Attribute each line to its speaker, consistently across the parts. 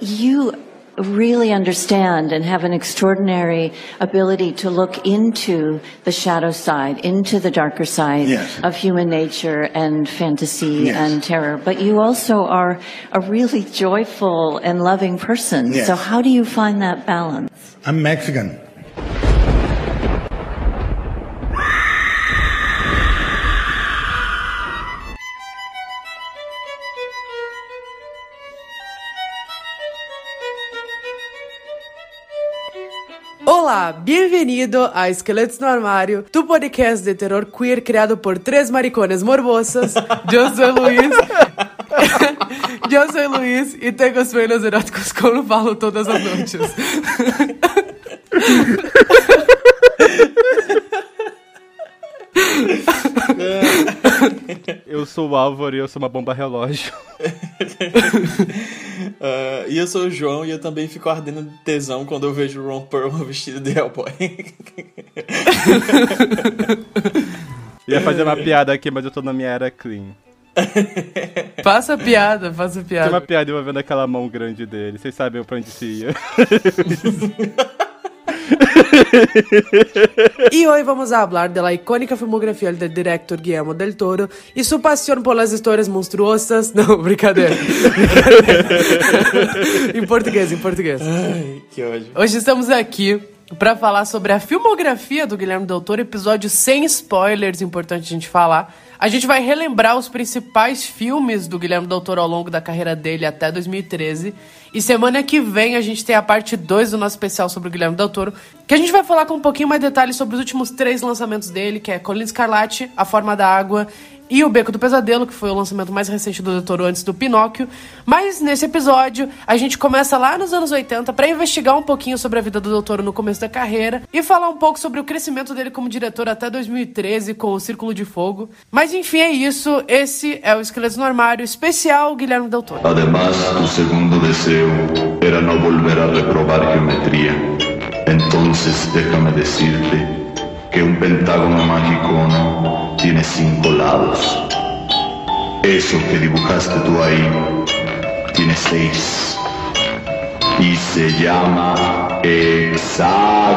Speaker 1: you really understand and have an extraordinary ability to look into the shadow side, into the darker side
Speaker 2: Yes.
Speaker 1: of human nature and fantasy
Speaker 2: Yes.
Speaker 1: and terror. But you also are a really joyful and loving person.
Speaker 2: Yes.
Speaker 1: So how do you find that balance?
Speaker 2: I'm Mexican.
Speaker 3: Olá, bem-vindo a Esqueletos no Armário, tu podcast de terror queer criado por três maricones morbosas. Eu sou Luiz. Eu sou Luiz e tenho sueños eróticos como falo todas as noites.
Speaker 4: Eu sou o Álvaro e eu sou uma bomba relógio.
Speaker 5: Ah, e eu sou o João e eu também fico ardendo de tesão quando eu vejo o Ron Perlman vestido de Hellboy.
Speaker 4: Ia fazer uma piada aqui, mas eu tô na minha era clean.
Speaker 3: Faça piada, faça
Speaker 4: Tem uma
Speaker 3: piada.
Speaker 4: piada envolvendo aquela mão grande dele. Vocês sabem pra onde se ia.
Speaker 3: Y hoy vamos a hablar de la icónica filmografía del director Guillermo del Toro y su pasión por las historias monstruosas. No, brincadeira. em português, em português.
Speaker 5: Ai, que ódio.
Speaker 3: Hoje estamos aqui para falar sobre a filmografia do Guilherme Del Toro, episódio sem spoilers, importante a gente falar. A gente vai relembrar os principais filmes do Guilherme Del Toro ao longo da carreira dele até 2013. E semana que vem a gente tem a parte 2 do nosso especial sobre o Guilherme Del Toro, que a gente vai falar com um pouquinho mais detalhes sobre os últimos três lançamentos dele, que é Colina Escarlate, A Forma da Água e O Beco do Pesadelo, que foi o lançamento mais recente do Del Toro antes do Pinóquio. Mas nesse episódio, a gente começa lá nos anos 80 para investigar um pouquinho sobre a vida do Del Toro no começo da carreira e falar um pouco sobre o crescimento dele como diretor até 2013 com o Círculo de Fogo. Mas enfim, é isso. Esse é o Esqueleto no Armário especial Guilherme Del Toro.
Speaker 6: Además, segundo deseo era no volver a reprobar geometría. Entonces déjame decirte que un pentágono mágico no tiene cinco lados. Eso que dibujaste tú ahí tiene seis. Y se llama hexágono.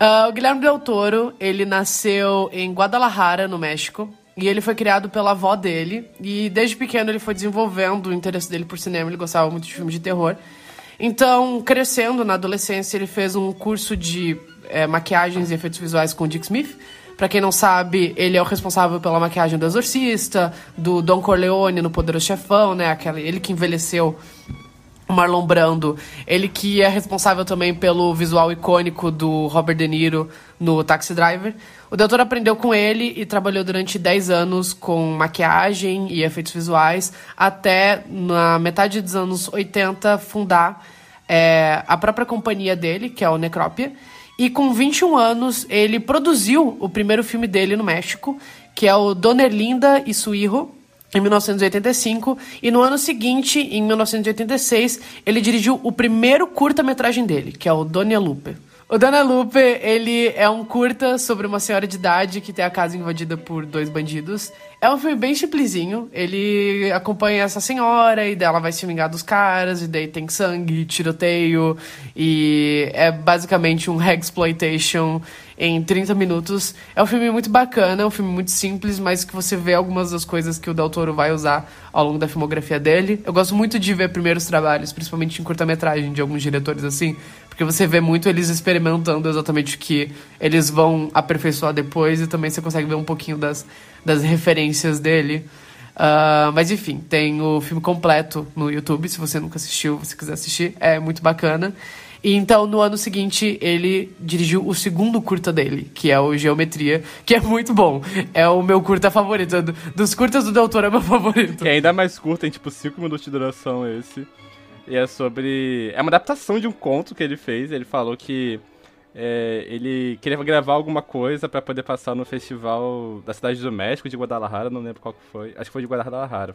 Speaker 3: Ah, o Guilherme Del Toro, ele nasceu em Guadalajara, no México. E ele foi criado pela avó dele. E desde pequeno ele foi desenvolvendo o interesse dele por cinema. Ele gostava muito de filmes de terror. Então, crescendo na adolescência, ele fez um curso de eh, maquiagens e efeitos visuais com o Dick Smith. Pra quem não sabe, ele é o responsável pela maquiagem do Exorcista, do Don Corleone no Poderoso Chefão, né? Aquela, ele que envelheceu Marlon Brando, ele que é responsável também pelo visual icônico do Robert De Niro no Taxi Driver. O doutor aprendeu com ele e trabalhou durante 10 anos com maquiagem e efeitos visuais, até na metade dos anos 80 fundar é, a própria companhia dele, que é o Necrópia. E com 21 anos, ele produziu o primeiro filme dele no México, que é o Dona Erlinda e su Hijo, em 1985, e no ano seguinte, em 1986, ele dirigiu o primeiro curta-metragem dele, que é o Dona Lupe. O Dona Lupe, ele é um curta sobre uma senhora de idade que tem a casa invadida por dois bandidos. É um filme bem simplesinho. Ele acompanha essa senhora e dela vai se vingar dos caras, e daí tem sangue, tiroteio, e é basicamente um exploitation em 30 minutos. É um filme muito bacana, é um filme muito simples, mas que você vê algumas das coisas que o Del Toro vai usar ao longo da filmografia dele. Eu gosto muito de ver primeiros trabalhos, principalmente em curta-metragem de alguns diretores assim, porque você vê muito eles experimentando exatamente o que eles vão aperfeiçoar depois e também você consegue ver um pouquinho das, das referências dele. Ah, mas enfim, tem o filme completo no YouTube, se você nunca assistiu, se quiser assistir, é muito bacana. E então, no ano seguinte, ele dirigiu o segundo curta dele, que é o Geometria, que é muito bom. É o meu curta favorito. Do- Dos curtas do Del Toro é meu favorito.
Speaker 4: Que é ainda mais curto, tem tipo 5 minutos de duração esse. E é sobre. É uma adaptação de um conto que ele fez. Ele falou que é, ele queria gravar alguma coisa pra poder passar no festival da Cidade do México, de Guadalajara, não lembro qual que foi. Acho que foi de Guadalajara.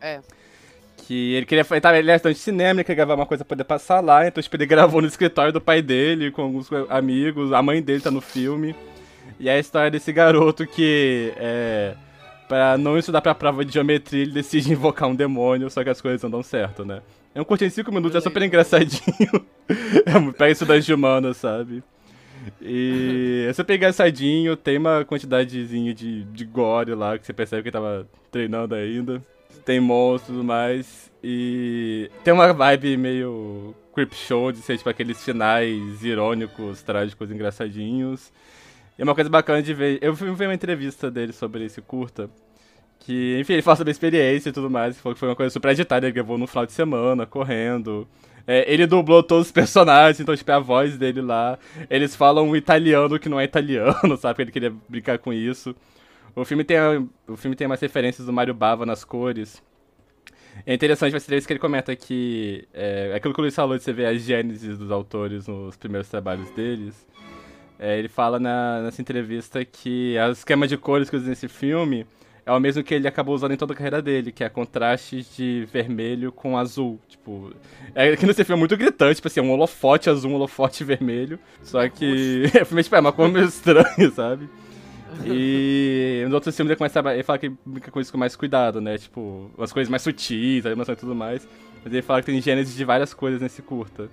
Speaker 3: É.
Speaker 4: Que ele queria. Ele, tava, ele era estudante de cinema, ele queria gravar uma coisa pra poder passar lá, então tipo, ele gravou no escritório do pai dele, com alguns amigos, a mãe dele tá no filme. E é a história desse garoto que é, Pra não estudar pra prova de geometria, ele decide invocar um demônio, só que as coisas não dão certo, né? É um curtinho de 5 minutos, é super engraçadinho. é, pega estudante de humanas, sabe? E é super engraçadinho, tem uma quantidadezinha de, de gore lá, que você percebe que tava treinando ainda. Tem monstros e tudo mais. E tem uma vibe meio creep show, de ser tipo aqueles finais irônicos, trágicos, engraçadinhos. E é uma coisa bacana de ver. Eu ver uma entrevista dele sobre esse curta. Que, enfim, ele fala sobre a experiência e tudo mais. Falou que foi uma coisa super agitada. Ele gravou no final de semana, correndo. É, ele dublou todos os personagens, então, tipo, é a voz dele lá. Eles falam um italiano que não é italiano, sabe? Ele queria brincar com isso. O filme tem, o filme tem umas referências do Mario Bava nas cores. É interessante vai ser isso que ele comenta que é, aquilo que o Luiz falou de você ver a gênese dos autores nos primeiros trabalhos deles. É, ele fala na, nessa entrevista que o esquema de cores que usa nesse filme é o mesmo que ele acabou usando em toda a carreira dele, que é contraste de vermelho com azul. Tipo, é que nesse filme é muito gritante, tipo assim, um holofote azul, um holofote vermelho. Só que é, tipo, é uma cor meio estranha, sabe? E nos outros filmes ele começa a, ele fala que brinca com isso com mais cuidado, né? Tipo, umas coisas mais sutis, a e tudo mais. Mas ele fala que tem gênesis de várias coisas nesse curta.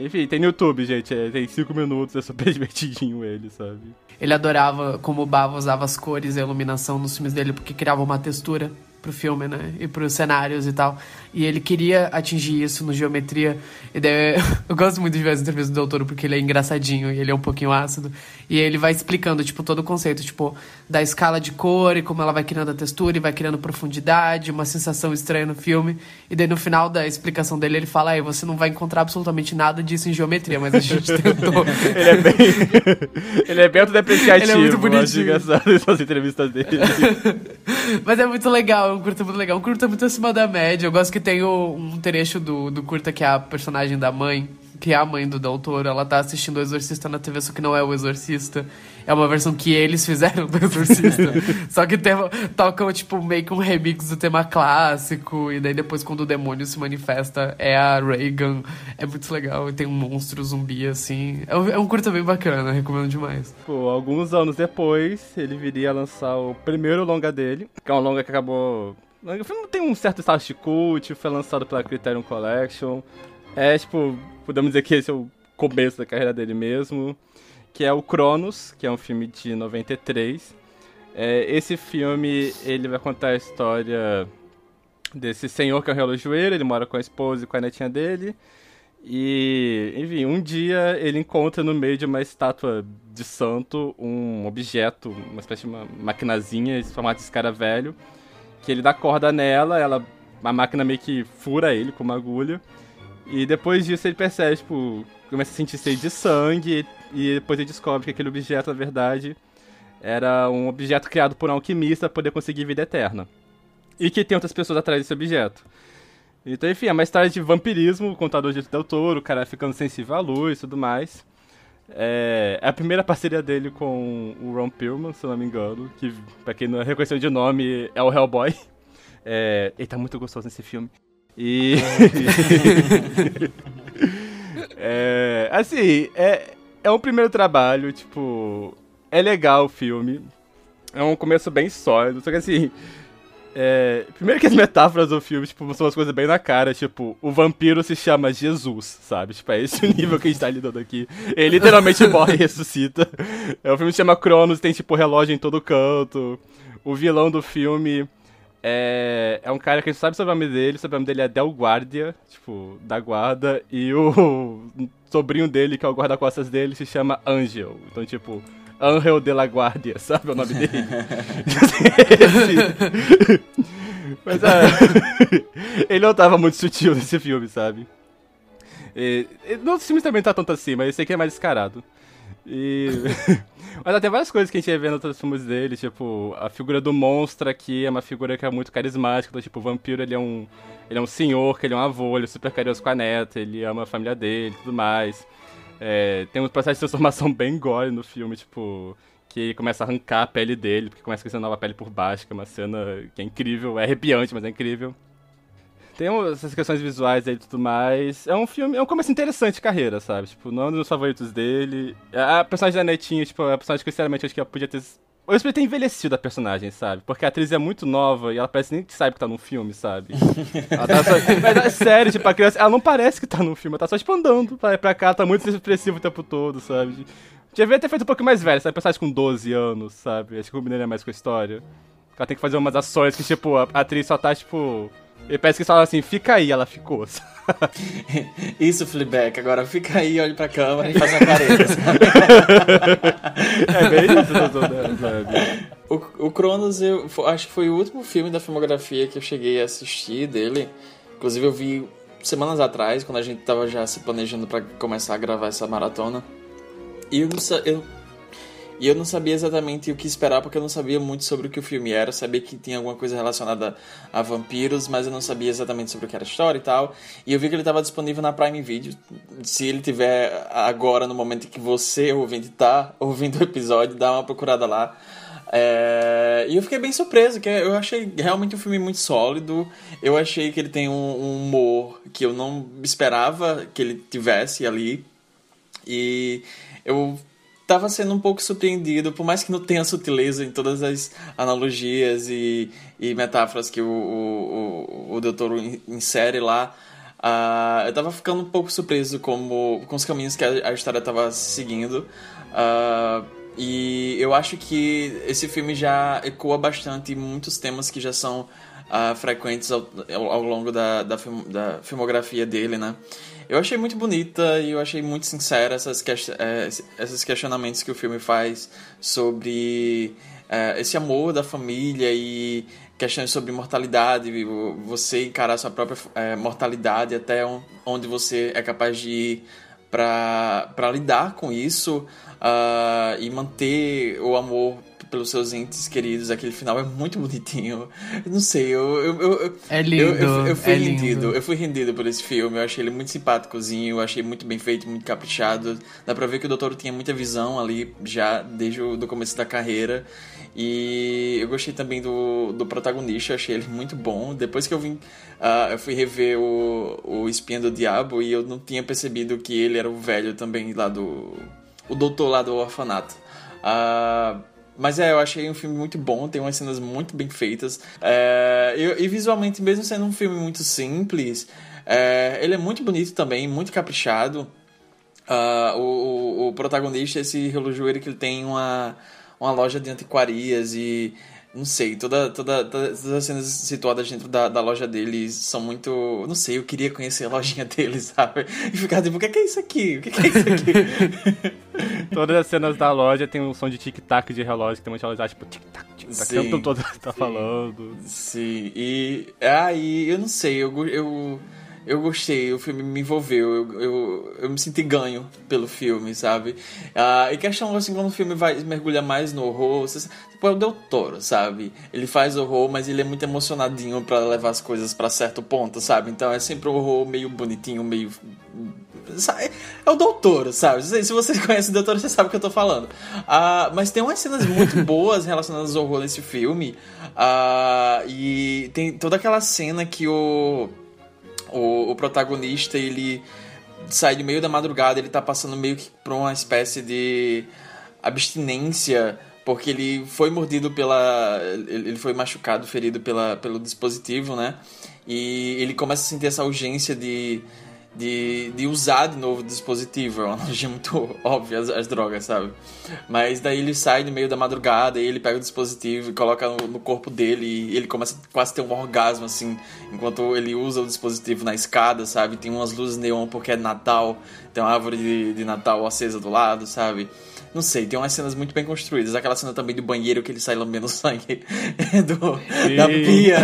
Speaker 4: Enfim, tem no YouTube, gente. É, tem 5 minutos, é super divertidinho ele, sabe?
Speaker 3: Ele adorava como o Bava usava as cores e a iluminação nos filmes dele, porque criava uma textura pro filme, né? E pros cenários e tal. E ele queria atingir isso no Geometria. E daí, eu gosto muito de ver as entrevistas do Doutor porque ele é engraçadinho e ele é um pouquinho ácido. E ele vai explicando, tipo, todo o conceito, tipo, da escala de cor e como ela vai criando a textura e vai criando profundidade, uma sensação estranha no filme. E daí no final da explicação dele, ele fala, aí você não vai encontrar absolutamente nada disso em Geometria, mas a gente tentou.
Speaker 4: ele é bem... ele é bem autodepreciativo.
Speaker 3: Ele é muito bonitinho.
Speaker 4: Acho essas entrevistas dele.
Speaker 3: mas é muito legal, é um curta muito legal. Um curta muito acima da média. Eu gosto que tem o, um trecho do, do curta que é a personagem da mãe, que é a mãe do Del Toro, ela tá assistindo o Exorcista na TV, só que não é o Exorcista. É uma versão que eles fizeram do Exorcista. só que tem, tocam, tipo, meio que um remix do tema clássico. E daí depois, quando o demônio se manifesta, é a Reagan. É muito legal. E tem um monstro zumbi, assim. É um, é um curta bem bacana, recomendo demais.
Speaker 4: Pô, alguns anos depois, ele viria a lançar o primeiro longa dele, que é um longa que acabou o filme tem um certo status de cult, foi lançado pela Criterion Collection. É, tipo, podemos dizer que esse é o começo da carreira dele mesmo. Que é o Cronos, que é um filme de 93. É, esse filme, ele vai contar a história desse senhor que é um relojoeiro, ele mora com a esposa e com a netinha dele. E, enfim, um dia ele encontra no meio de uma estátua de santo um objeto, uma espécie de uma maquinazinha em formato de escara velho, que ele dá corda nela, ela a máquina meio que fura ele com uma agulha. E depois disso ele percebe, tipo, começa a sentir sede de sangue e depois ele descobre que aquele objeto, na verdade, era um objeto criado por um alquimista para poder conseguir vida eterna. E que tem outras pessoas atrás desse objeto. Então, enfim, é uma história de vampirismo, o contador de Del Toro, o cara ficando sensível à luz e tudo mais. É, é, a primeira parceria dele com o Ron Perlman, se eu não me engano, que pra quem não reconheceu de nome é o Hellboy. É, ele tá muito gostoso nesse filme. E. é, assim, é, é um primeiro trabalho, tipo. É legal o filme. É um começo bem sólido, só que assim. É, primeiro que as metáforas do filme, tipo, são umas coisas bem na cara, tipo, o vampiro se chama Jesus, sabe? Tipo, é esse o nível que a gente tá lidando aqui. Ele literalmente morre e ressuscita. É, o filme se chama Cronos, tem, tipo, relógio em todo canto. O vilão do filme é, é um cara que a gente sabe sobre o nome dele, sobre o nome dele é Del Guardia, tipo, da guarda, e o sobrinho dele, que é o guarda-costas dele, se chama Angel. Então, tipo, Angel de la Guardia, sabe o nome dele? Mas é, ele não tava muito sutil nesse filme, sabe? E, e, nos filmes também tá tanto assim, mas esse aqui é mais descarado. E... mas até várias coisas que a gente ver nos outros filmes dele, tipo, a figura do monstro aqui é uma figura que é muito carismática, então, tipo, o vampiro ele é um. Ele é um senhor, que ele é um avô, ele é super carinhoso com a neta, ele ama a família dele e tudo mais. É, tem um processo de transformação bem gore no filme, tipo, que começa a arrancar a pele dele, porque começa a crescer nova pele por baixo, que é uma cena que é incrível, é arrepiante, mas é incrível. Tem essas questões visuais aí e tudo mais. É um filme, é um começo interessante de carreira, sabe? Tipo, não é um dos favoritos dele. A personagem da Netinha, tipo, é a personagem que, sinceramente, acho que podia ter Eu espero ter envelhecido a personagem, sabe? Porque a atriz é muito nova e ela parece nem que sabe que tá num filme, sabe? Tá só... Mas é sério, tipo, a criança, ela não parece que tá num filme, ela tá só tipo andando pra, pra cá, tá muito expressivo o tempo todo, sabe? Devia ter feito um pouco mais velho, sabe? Personagem com 12 anos, sabe? Acho que combinaria mais com a história. Ela tem que fazer umas ações que, tipo, a atriz só tá, tipo. E parece que fala assim, fica aí, ela ficou.
Speaker 5: Isso, Fleabag. Agora fica aí, olhe pra câmera e faz a careta.
Speaker 4: é bem isso, sabe?
Speaker 5: O, o Cronos, eu acho que foi o último filme da filmografia que eu cheguei a assistir dele. Inclusive, eu vi semanas atrás, quando a gente tava já se planejando para começar a gravar essa maratona. E eu, eu e eu não sabia exatamente o que esperar, porque eu não sabia muito sobre o que o filme era. Eu sabia que tinha alguma coisa relacionada a vampiros, mas eu não sabia exatamente sobre o que era a história e tal. E eu vi que ele estava disponível na Prime Video. Se ele tiver agora, no momento em que você, ouvinte, tá ouvindo o episódio, dá uma procurada lá. É... E eu fiquei bem surpreso, que eu achei realmente um filme muito sólido. Eu achei que ele tem um humor que eu não esperava que ele tivesse ali. E eu estava sendo um pouco surpreendido, por mais que não tenha sutileza em todas as analogias e, e metáforas que o, o, o, o doutor insere lá. Uh, eu estava ficando um pouco surpreso como, com os caminhos que a, a história estava seguindo. Uh, e eu acho que esse filme já ecoa bastante muitos temas que já são uh, frequentes ao, ao, longo da, da, da filmografia dele, né? Eu achei muito bonita e eu achei muito sincera essas, é, esses questionamentos que o filme faz sobre é, esse amor da família e questões sobre mortalidade, você encarar sua própria é, mortalidade até onde você é capaz de ir para lidar com isso uh, e manter o amor pelos seus entes queridos. Aquele final é muito bonitinho. Eu não sei, eu. eu, eu
Speaker 3: é lindo.
Speaker 5: Eu, eu, eu fui
Speaker 3: é
Speaker 5: rendido.
Speaker 3: Lindo.
Speaker 5: Eu fui rendido por esse filme. Eu achei ele muito simpáticozinho. Eu achei muito bem feito, muito caprichado. Dá pra ver que o doutor tinha muita visão ali já desde o do começo da carreira. E eu gostei também do, do protagonista, achei ele muito bom. Depois que eu vim, uh, eu fui rever o, o Espinha do Diabo e eu não tinha percebido que ele era o velho também lá do. O doutor lá do orfanato. Uh, mas é, eu achei um filme muito bom, tem umas cenas muito bem feitas. É, e, e, visualmente, mesmo sendo um filme muito simples, é, ele é muito bonito também, muito caprichado. Uh, o, o, o, protagonista, esse relojoeiro que ele tem uma, uma loja de antiquarias e não sei, toda, toda, todas as cenas situadas dentro da, da loja deles são muito. Não sei, eu queria conhecer a lojinha deles, sabe? E ficar tipo, o que é, isso aqui? O que é, isso aqui?
Speaker 4: todas as cenas da loja tem um som de tic-tac de relógio, que tem uma relógio tipo tic-tac, tic-tac, o tempo todo tá sim, falando.
Speaker 5: Sim, e aí, eu não sei, eu. eu eu gostei, o filme me envolveu, eu, eu, eu me senti ganho pelo filme, sabe? Ah, e questão assim, quando o filme vai mergulha mais no horror, você, tipo, é o Del Toro, sabe? Ele faz horror, mas ele é muito emocionadinho para levar as coisas para certo ponto, sabe? Então é sempre um horror meio bonitinho, meio. É o Doutor, sabe? Se você conhece o Doutor, você sabe o que eu tô falando. Ah, mas tem umas cenas muito boas relacionadas ao horror nesse filme. Ah, e tem toda aquela cena que o o, o protagonista, ele sai de meio da madrugada, ele tá passando meio que por uma espécie de abstinência, porque ele foi mordido pela. Ele foi machucado, ferido pela, pelo dispositivo, né? E ele começa a sentir essa urgência de de, de usar de novo o dispositivo. É uma analogia muito óbvia as, as, drogas, sabe? Mas daí ele sai no meio da madrugada e ele pega o dispositivo e coloca no, no, corpo dele e ele começa quase a ter um orgasmo, assim, enquanto ele usa o dispositivo na escada, sabe? Tem umas luzes neon porque é Natal, tem uma árvore de, de Natal acesa do lado, sabe? Não sei, tem umas cenas muito bem construídas. Aquela cena também do banheiro que ele sai lambendo sangue do, da pia.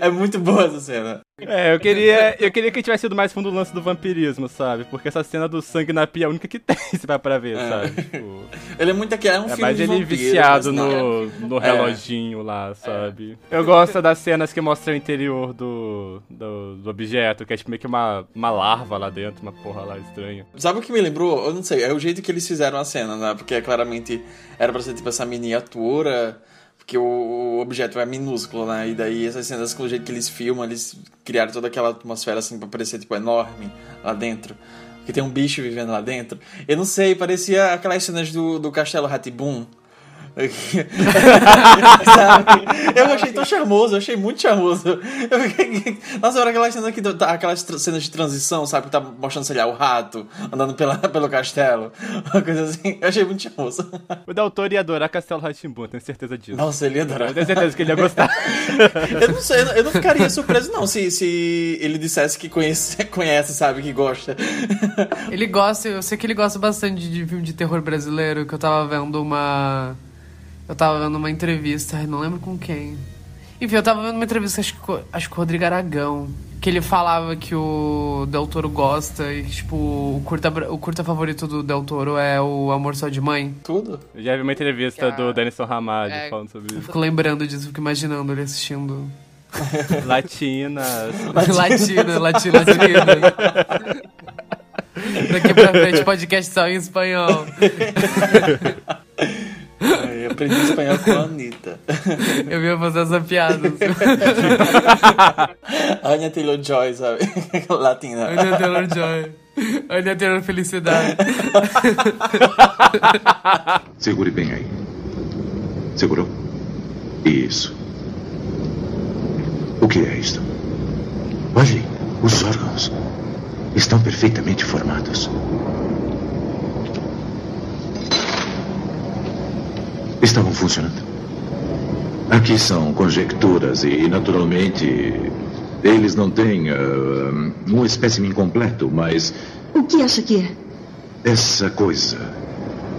Speaker 5: É muito boa essa cena.
Speaker 4: É, eu queria, eu queria que tivesse sido mais fundo o lance do vampirismo, sabe? Porque essa cena do sangue na pia é a única que tem, se vai pra ver, é. sabe? Tipo,
Speaker 5: ele é muito aqui, é um é, filme
Speaker 4: mas
Speaker 5: ele
Speaker 4: vampiro, viciado no, no é. reloginho lá, sabe? Eu gosto das cenas que mostram o interior do, do, do, objeto, que é tipo meio que uma, uma larva lá dentro, uma porra lá estranha.
Speaker 5: Sabe o que me lembrou? Eu não sei, é o jeito que eles fizeram a cena, né? Porque é claramente era pra ser tipo essa miniatura porque o, objeto é minúsculo, né? E daí essas cenas com o jeito que eles filmam, eles criaram toda aquela atmosfera assim pra parecer tipo enorme lá dentro. Que tem um bicho vivendo lá dentro. Eu não sei, parecia aquelas cenas do, do Castelo Ratibum. Eu achei tão charmoso, eu achei muito charmoso. Nossa, era aquela cena que aquelas cenas de transição, sabe? Que tá mostrando, sei lá, o rato andando pela, pelo castelo. Uma coisa assim. Eu achei muito charmoso.
Speaker 4: O Del Toro ia adorar Castelo Rá-Tim-Bum, tenho certeza disso.
Speaker 5: Nossa, ele ia adorar.
Speaker 4: Eu tenho certeza que ele ia gostar.
Speaker 5: eu não sei, eu não ficaria surpreso não se, se ele dissesse que conhece, conhece, sabe, que gosta.
Speaker 3: Ele gosta, eu sei que ele gosta bastante de filme de terror brasileiro, que eu tava vendo uma eu tava vendo uma entrevista, não lembro com quem. Enfim, eu tava vendo uma entrevista, acho que, acho que o Rodrigo Aragão, que ele falava que o Del Toro gosta e, tipo, o curta, o curta favorito do Del Toro é o Amor Só de Mãe.
Speaker 5: Tudo?
Speaker 4: Eu já vi uma entrevista do Denison Ramalho é, falando sobre isso.
Speaker 3: Eu fico lembrando disso, fico imaginando ele assistindo.
Speaker 4: Latinas.
Speaker 3: Latina, latina, latina. Daqui pra frente, podcast só em espanhol.
Speaker 5: Eu aprendi espanhol com a Anitta.
Speaker 3: Eu ia fazer essa piada.
Speaker 5: Anya Taylor-Joy, sabe? Latina.
Speaker 3: Anya Taylor-Joy. Anya Taylor-Felicidade.
Speaker 6: Segure bem aí. Segurou? Isso. O que é isto? Olhe, os órgãos estão perfeitamente formados. Estavam funcionando. Aqui são conjecturas e, naturalmente, eles não têm uh, um espécime completo, mas.
Speaker 2: O que acha que é?
Speaker 6: Essa coisa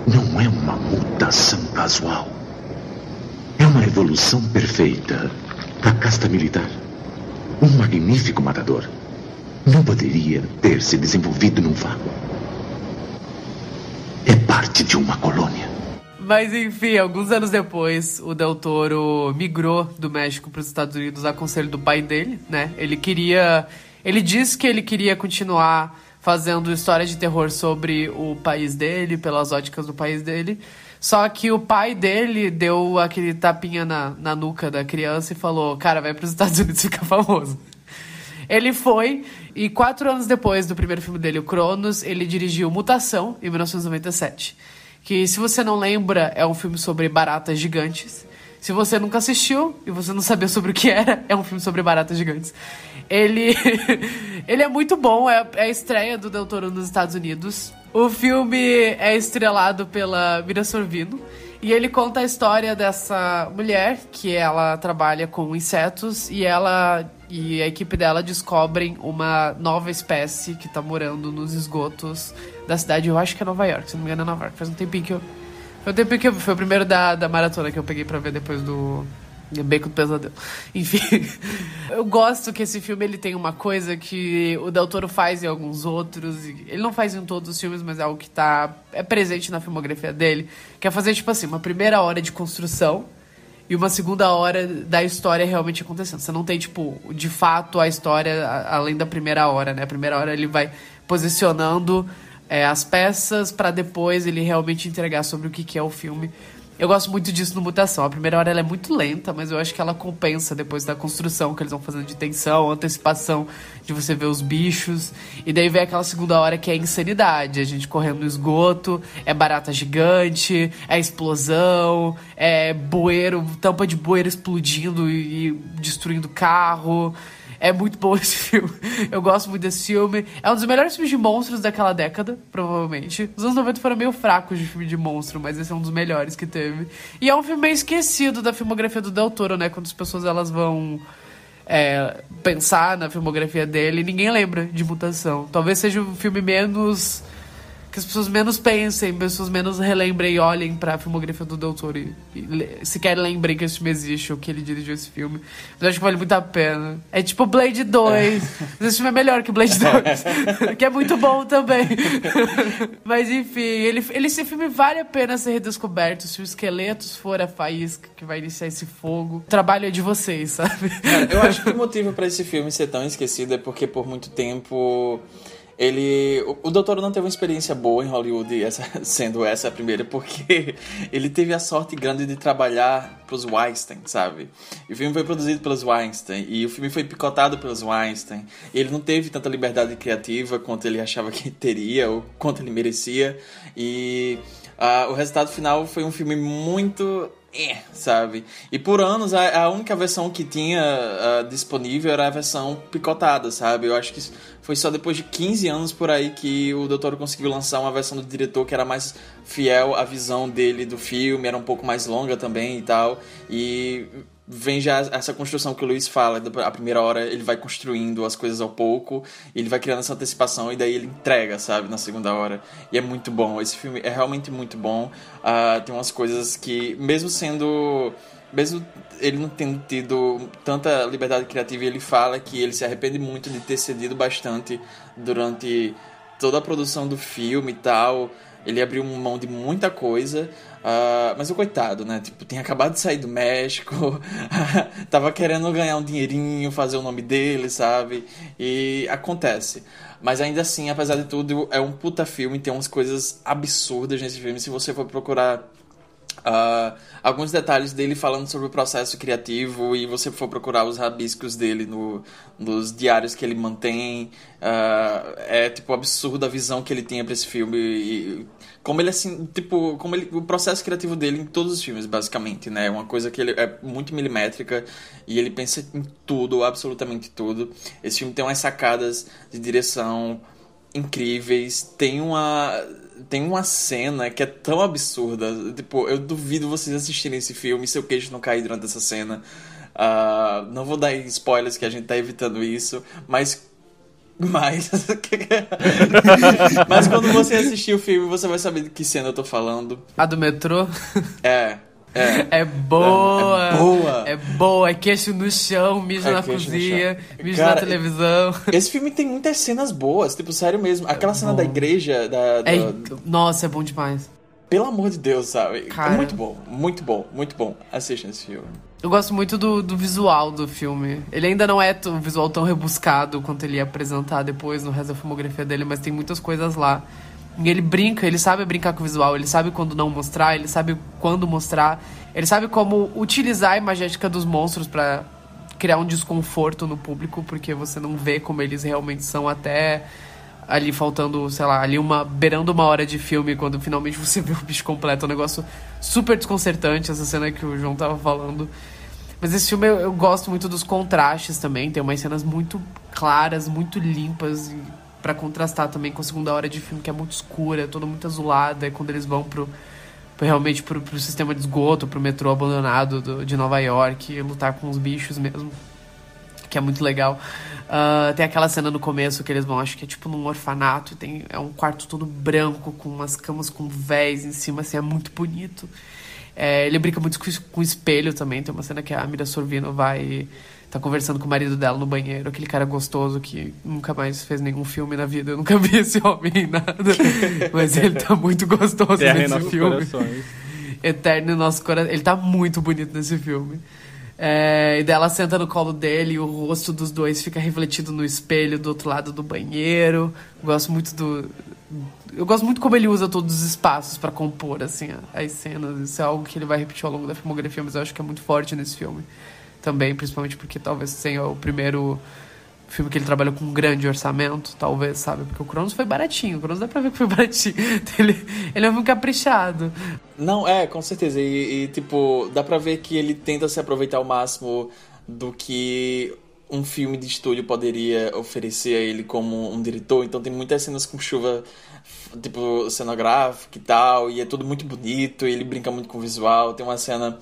Speaker 6: não é uma mutação casual. É uma evolução perfeita da casta militar. Um magnífico matador. Não poderia ter se desenvolvido num vácuo. É parte de uma colônia.
Speaker 3: Mas enfim, alguns anos depois, o Del Toro migrou do México para os Estados Unidos a conselho do pai dele, né? Ele queria. Ele disse que ele queria continuar fazendo histórias de terror sobre o país dele, pelas óticas do país dele. Só que o pai dele deu aquele tapinha na, na nuca da criança e falou: Cara, vai para os Estados Unidos ficar famoso. Ele foi, e quatro anos depois do primeiro filme dele, o Cronos, ele dirigiu Mutação, em 1997 que se você não lembra, é um filme sobre baratas gigantes. Se você nunca assistiu e você não sabia sobre o que era, é um filme sobre baratas gigantes. Ele, ele é muito bom, é, é a estreia do Del Toro nos Estados Unidos. O filme é estrelado pela Mira Sorvino. E ele conta a história dessa mulher que ela trabalha com insetos e ela e a equipe dela descobrem uma nova espécie que tá morando nos esgotos da cidade, eu acho que é Nova York, se não me engano é Nova York. Faz um tempinho que eu. Foi um tempinho que eu, Foi o primeiro da, da maratona que eu peguei pra ver depois do. Beco do Pesadelo. Enfim, eu gosto que esse filme ele tem uma coisa que o Del Toro faz em alguns outros. Ele não faz em todos os filmes, mas é algo que tá, é presente na filmografia dele. Que é fazer, tipo assim, uma primeira hora de construção e uma segunda hora da história realmente acontecendo. Você não tem, tipo, de fato a história além da primeira hora, né? A primeira hora ele vai posicionando é, as peças para depois ele realmente entregar sobre o que, que é o filme. Eu gosto muito disso no Mutação. A primeira hora ela é muito lenta, mas eu acho que ela compensa depois da construção que eles vão fazendo de tensão, antecipação de você ver os bichos. E daí vem aquela segunda hora que é insanidade. A gente correndo no esgoto, é barata gigante, é explosão, é bueiro, tampa de bueiro explodindo e, e destruindo carro. É muito bom esse filme. Eu gosto muito desse filme. É um dos melhores filmes de monstros daquela década, provavelmente. Os anos 90 foram meio fracos de filme de monstro, mas esse é um dos melhores que teve. E é um filme meio esquecido da filmografia do Del Toro, né? Quando as pessoas elas vão é, pensar na filmografia dele, ninguém lembra de Mutação. Talvez seja um filme menos que as pessoas menos pensem, pessoas menos relembrem e olhem pra filmografia do Doutor e, e sequer lembrem que esse filme existe ou que ele dirigiu esse filme. Mas eu acho que vale muito a pena. É tipo Blade 2. É. Esse filme é melhor que Blade 2. que é muito bom também. Mas enfim, ele, ele, esse filme vale a pena ser redescoberto. Se o Esqueletos for a faísca que vai iniciar esse fogo. O trabalho é de vocês, sabe?
Speaker 5: É, eu acho que o motivo para esse filme ser tão esquecido é porque por muito tempo ele. O, o doutor não teve uma experiência boa em Hollywood, essa, sendo essa a primeira, porque ele teve a sorte grande de trabalhar pros Weinstein, sabe? E o filme foi produzido pelos Weinstein, e o filme foi picotado pelos Weinstein. Ele não teve tanta liberdade criativa quanto ele achava que teria, ou quanto ele merecia. E uh, o resultado final foi um filme muito é, sabe? E por anos a, a única versão que tinha uh, disponível era a versão picotada, sabe? Eu acho que foi só depois de 15 anos por aí que o doutor conseguiu lançar uma versão do diretor que era mais fiel à visão dele do filme, era um pouco mais longa também e tal. E vem já essa construção que o Luiz fala, a primeira hora ele vai construindo as coisas ao pouco, ele vai criando essa antecipação e daí ele entrega, sabe, na segunda hora. E é muito bom, esse filme é realmente muito bom. Uh, tem umas coisas que, mesmo sendo. Mesmo ele não tendo tido tanta liberdade criativa, ele fala que ele se arrepende muito de ter cedido bastante durante toda a produção do filme e tal. Ele abriu mão de muita coisa, uh, mas o coitado, né? Tipo, tem acabado de sair do México, tava querendo ganhar um dinheirinho, fazer o nome dele, sabe? E acontece. Mas ainda assim, apesar de tudo, é um puta filme, tem umas coisas absurdas nesse filme. Se você for procurar Uh, alguns detalhes dele falando sobre o processo criativo e você for procurar os rabiscos dele no, nos diários que ele mantém uh, é tipo absurda a visão que ele tinha para esse filme e como ele assim tipo como ele o processo criativo dele em todos os filmes basicamente né? É uma coisa que ele é muito milimétrica e ele pensa em tudo absolutamente tudo. Esse filme tem umas sacadas de direção incríveis tem uma tem uma cena que é tão absurda. Tipo, eu duvido vocês assistirem esse filme e seu queixo não cair durante essa cena. Uh, não vou dar spoilers que a gente tá evitando isso, mas. Mas. mas quando você assistir o filme, você vai saber de que cena eu tô falando.
Speaker 3: A do metrô?
Speaker 5: É. É.
Speaker 3: é boa.
Speaker 5: É boa.
Speaker 3: É boa. É queixo no chão, mijo é na cozinha, mijo Cara, na televisão.
Speaker 5: Esse filme tem muitas cenas boas, tipo, sério mesmo. Aquela é cena bom. da igreja. Da, da...
Speaker 3: É, nossa, é bom demais.
Speaker 5: Pelo amor de Deus, sabe? Cara... É muito bom, muito bom, muito bom. Assistam esse filme.
Speaker 3: Eu gosto muito do, do visual do filme. Ele ainda não é um visual tão rebuscado quanto ele ia apresentar depois no resto da filmografia dele, mas tem muitas coisas lá ele brinca, ele sabe brincar com o visual, ele sabe quando não mostrar, ele sabe quando mostrar, ele sabe como utilizar a imagética dos monstros para criar um desconforto no público, porque você não vê como eles realmente são até ali faltando, sei lá, ali uma beirando uma hora de filme quando finalmente você vê o bicho completo, é um negócio super desconcertante essa cena que o João tava falando. Mas esse filme eu, eu gosto muito dos contrastes também, tem umas cenas muito claras, muito limpas, para contrastar também com a segunda hora de filme que é muito escura, toda muito azulada, é quando eles vão pro, realmente pro, pro sistema de esgoto, pro metrô abandonado do, de Nova York, lutar com os bichos mesmo, que é muito legal. Uh, tem aquela cena no começo que eles vão, acho que é tipo num orfanato, tem é um quarto todo branco com umas camas com véis em cima, assim, é muito bonito. É, ele brinca muito com, com espelho também, tem uma cena que a Mira Sorvino vai tá conversando com o marido dela no banheiro, aquele cara gostoso que nunca mais fez nenhum filme na vida. Eu nunca vi esse homem em nada. Mas ele tá muito gostoso nesse filme. Corações. Eterno em nosso coração. Ele tá muito bonito nesse filme. É, e dela senta no colo dele e o rosto dos dois fica refletido no espelho do outro lado do banheiro. Gosto muito do. Eu gosto muito como ele usa todos os espaços para compor assim as cenas. Isso é algo que ele vai repetir ao longo da filmografia, mas eu acho que é muito forte nesse filme também, principalmente porque talvez tenha o primeiro filme que ele trabalhou com um grande orçamento, talvez, sabe? Porque o Cronos foi baratinho, o Cronos dá pra ver que foi baratinho. Ele, ele é um caprichado.
Speaker 5: Não, é, com certeza. E, e, tipo, dá pra ver que ele tenta se aproveitar ao máximo do que um filme de estúdio poderia oferecer a ele como um diretor. Então tem muitas cenas com chuva, tipo, cenográfica e tal, e é tudo muito bonito, ele brinca muito com o visual. Tem uma cena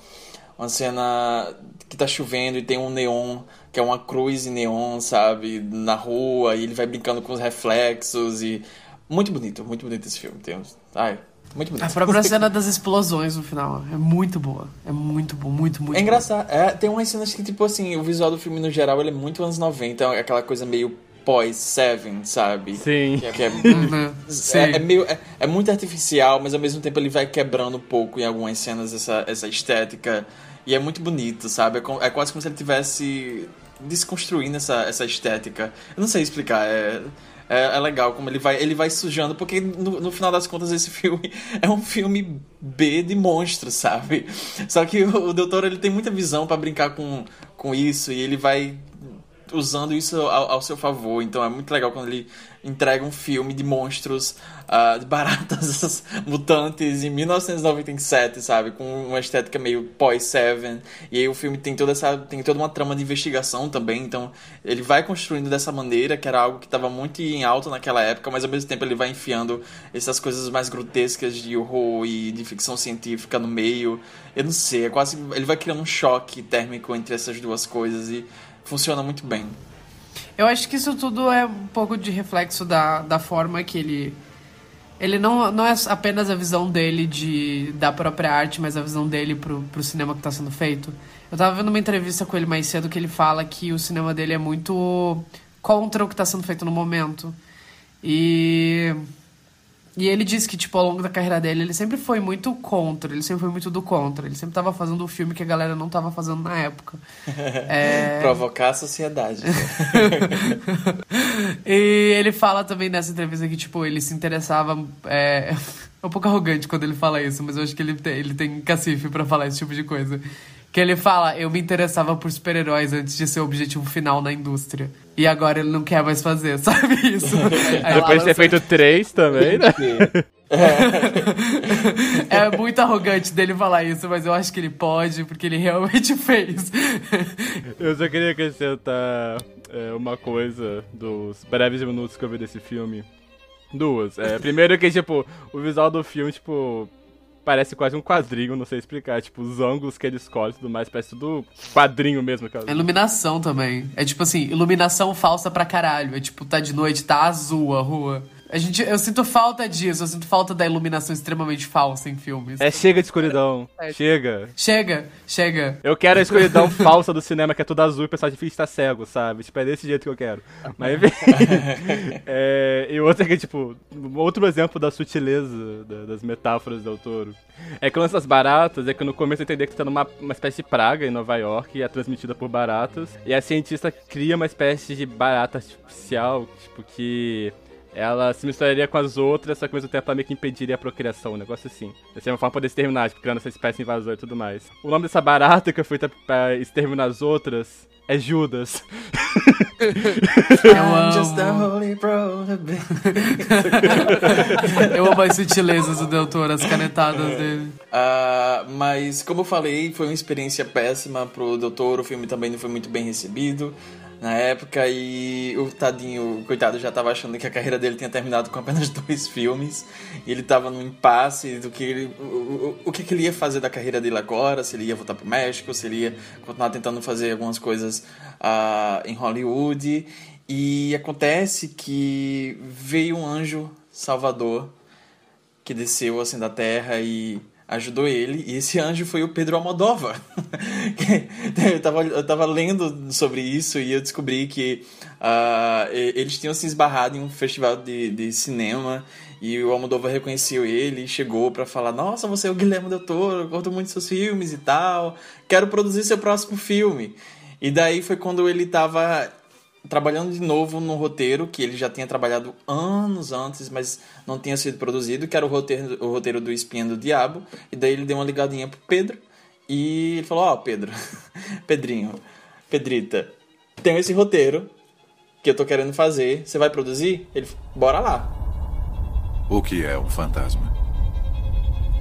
Speaker 5: uma cena que tá chovendo e tem um neon, que é uma cruz em neon, sabe, na rua, e ele vai brincando com os reflexos e muito bonito, muito bonito esse filme. Tem uns... Ai, muito bonito.
Speaker 3: A própria cena das explosões no final é muito boa. É muito bom, muito, muito
Speaker 5: É engraçado. É, tem umas cenas que, tipo assim, o visual do filme no geral ele é muito anos 90, é aquela coisa meio pós-Seven, sabe?
Speaker 4: Sim.
Speaker 5: Que, que é, uhum. é, é, meio, é, é, muito artificial, mas ao mesmo tempo ele vai quebrando um pouco em algumas cenas essa, essa estética e é muito bonito, sabe? É, é quase como se ele tivesse desconstruindo essa, essa estética. Eu não sei explicar, é, é, é, legal como ele vai, ele vai sujando, porque no, no, final das contas esse filme é um filme B de monstro, sabe? Só que o, o doutor ele tem muita visão para brincar com, com isso e ele vai usando isso ao, ao, seu favor. Então é muito legal quando ele entrega um filme de monstros, uh, de baratas mutantes em 1997, sabe? Com uma estética meio pós-Seven. E aí o filme tem toda essa tem toda uma trama de investigação também. Então ele vai construindo dessa maneira, que era algo que estava muito em alta naquela época, mas ao mesmo tempo ele vai enfiando essas coisas mais grotescas de horror e de ficção científica no meio. Eu não sei, é quase ele vai criando um choque térmico entre essas duas coisas e funciona muito bem.
Speaker 3: Eu acho que isso tudo é um pouco de reflexo da, da forma que ele. Ele não, não é apenas a visão dele de, da própria arte, mas a visão dele pro, pro cinema que está sendo feito. Eu tava vendo uma entrevista com ele mais cedo que ele fala que o cinema dele é muito contra o que está sendo feito no momento. E e ele disse que, tipo, ao longo da carreira dele, ele sempre foi muito contra, ele sempre foi muito do contra. Ele sempre tava fazendo o filme que a galera não tava fazendo na época.
Speaker 5: é... Provocar a sociedade.
Speaker 3: e ele fala também nessa entrevista que, tipo, ele se interessava. É... é um pouco arrogante quando ele fala isso, mas eu acho que ele tem, ele tem cacife para falar esse tipo de coisa. Que ele fala, eu me interessava por super-heróis antes de ser o objetivo final na indústria. E agora ele não quer mais fazer, sabe isso?
Speaker 4: Depois de ter feito três também, né?
Speaker 3: é muito arrogante dele falar isso, mas eu acho que ele pode, porque ele realmente fez.
Speaker 4: eu só queria acrescentar é, uma coisa dos breves minutos que eu vi desse filme. Duas. É, primeiro que, tipo, o visual do filme, tipo, parece quase um quadrinho, não sei explicar. Tipo, os ângulos que ele escolhe e tudo mais, parece tudo quadrinho mesmo.
Speaker 3: Cara. Iluminação também. É tipo assim, iluminação falsa pra caralho. É tipo, tá de noite, tá azul a rua. A gente, eu sinto falta disso, eu sinto falta da iluminação extremamente falsa em filmes.
Speaker 4: É, chega de escuridão. É. Chega.
Speaker 3: Chega, chega.
Speaker 4: Eu quero a escuridão falsa do cinema, que é tudo azul e o pessoal difícil estar cego, sabe? Tipo, é desse jeito que eu quero. Mas, é, e outra que, tipo, outro exemplo da sutileza da, das metáforas do autor é que essas baratas é que no começo eu entendi que tá numa uma espécie de praga em Nova York e é transmitida por baratas. E a cientista cria uma espécie de barata artificial, tipo, que ela se misturaria com as outras, só que ao mesmo tempo ela meio que impediria a procriação, um negócio assim. Dessa uma forma poder exterminar, tipo, criando essa espécie invasora e tudo mais. O nome dessa barata que foi pra exterminar as outras é Judas.
Speaker 3: Eu amo. eu amo as sutilezas do Del Toro, as canetadas dele.
Speaker 5: Uh, mas, como eu falei, foi uma experiência péssima pro Del Toro. O filme também não foi muito bem recebido na época e o tadinho, o coitado, já estava achando que a carreira dele tinha terminado com apenas dois filmes. E ele estava no impasse do que ele, o, o, o que, que, ele ia fazer da carreira dele agora, se ele ia voltar pro México, se ele ia continuar tentando fazer algumas coisas uh, em Hollywood. E acontece que veio um anjo salvador que desceu assim da terra e ajudou ele, e esse anjo foi o Pedro Almodóvar. eu, tava, eu tava lendo sobre isso e eu descobri que uh, eles tinham se esbarrado em um festival de, de cinema e o Almodóvar reconheceu ele e chegou para falar: Nossa, você é o Guilherme Del Toro, gosto muito dos seus filmes e tal, quero produzir seu próximo filme. E daí foi quando ele tava trabalhando de novo no roteiro que ele já tinha trabalhado anos antes, mas não tinha sido produzido, que era o roteiro, o roteiro do Espinha do Diabo. E daí ele deu uma ligadinha pro Pedro e ele falou: Ó, oh, Pedro, Pedrinho, Pedrita, tem esse roteiro que eu tô querendo fazer, você vai produzir? Ele, bora lá.
Speaker 2: O que é um fantasma?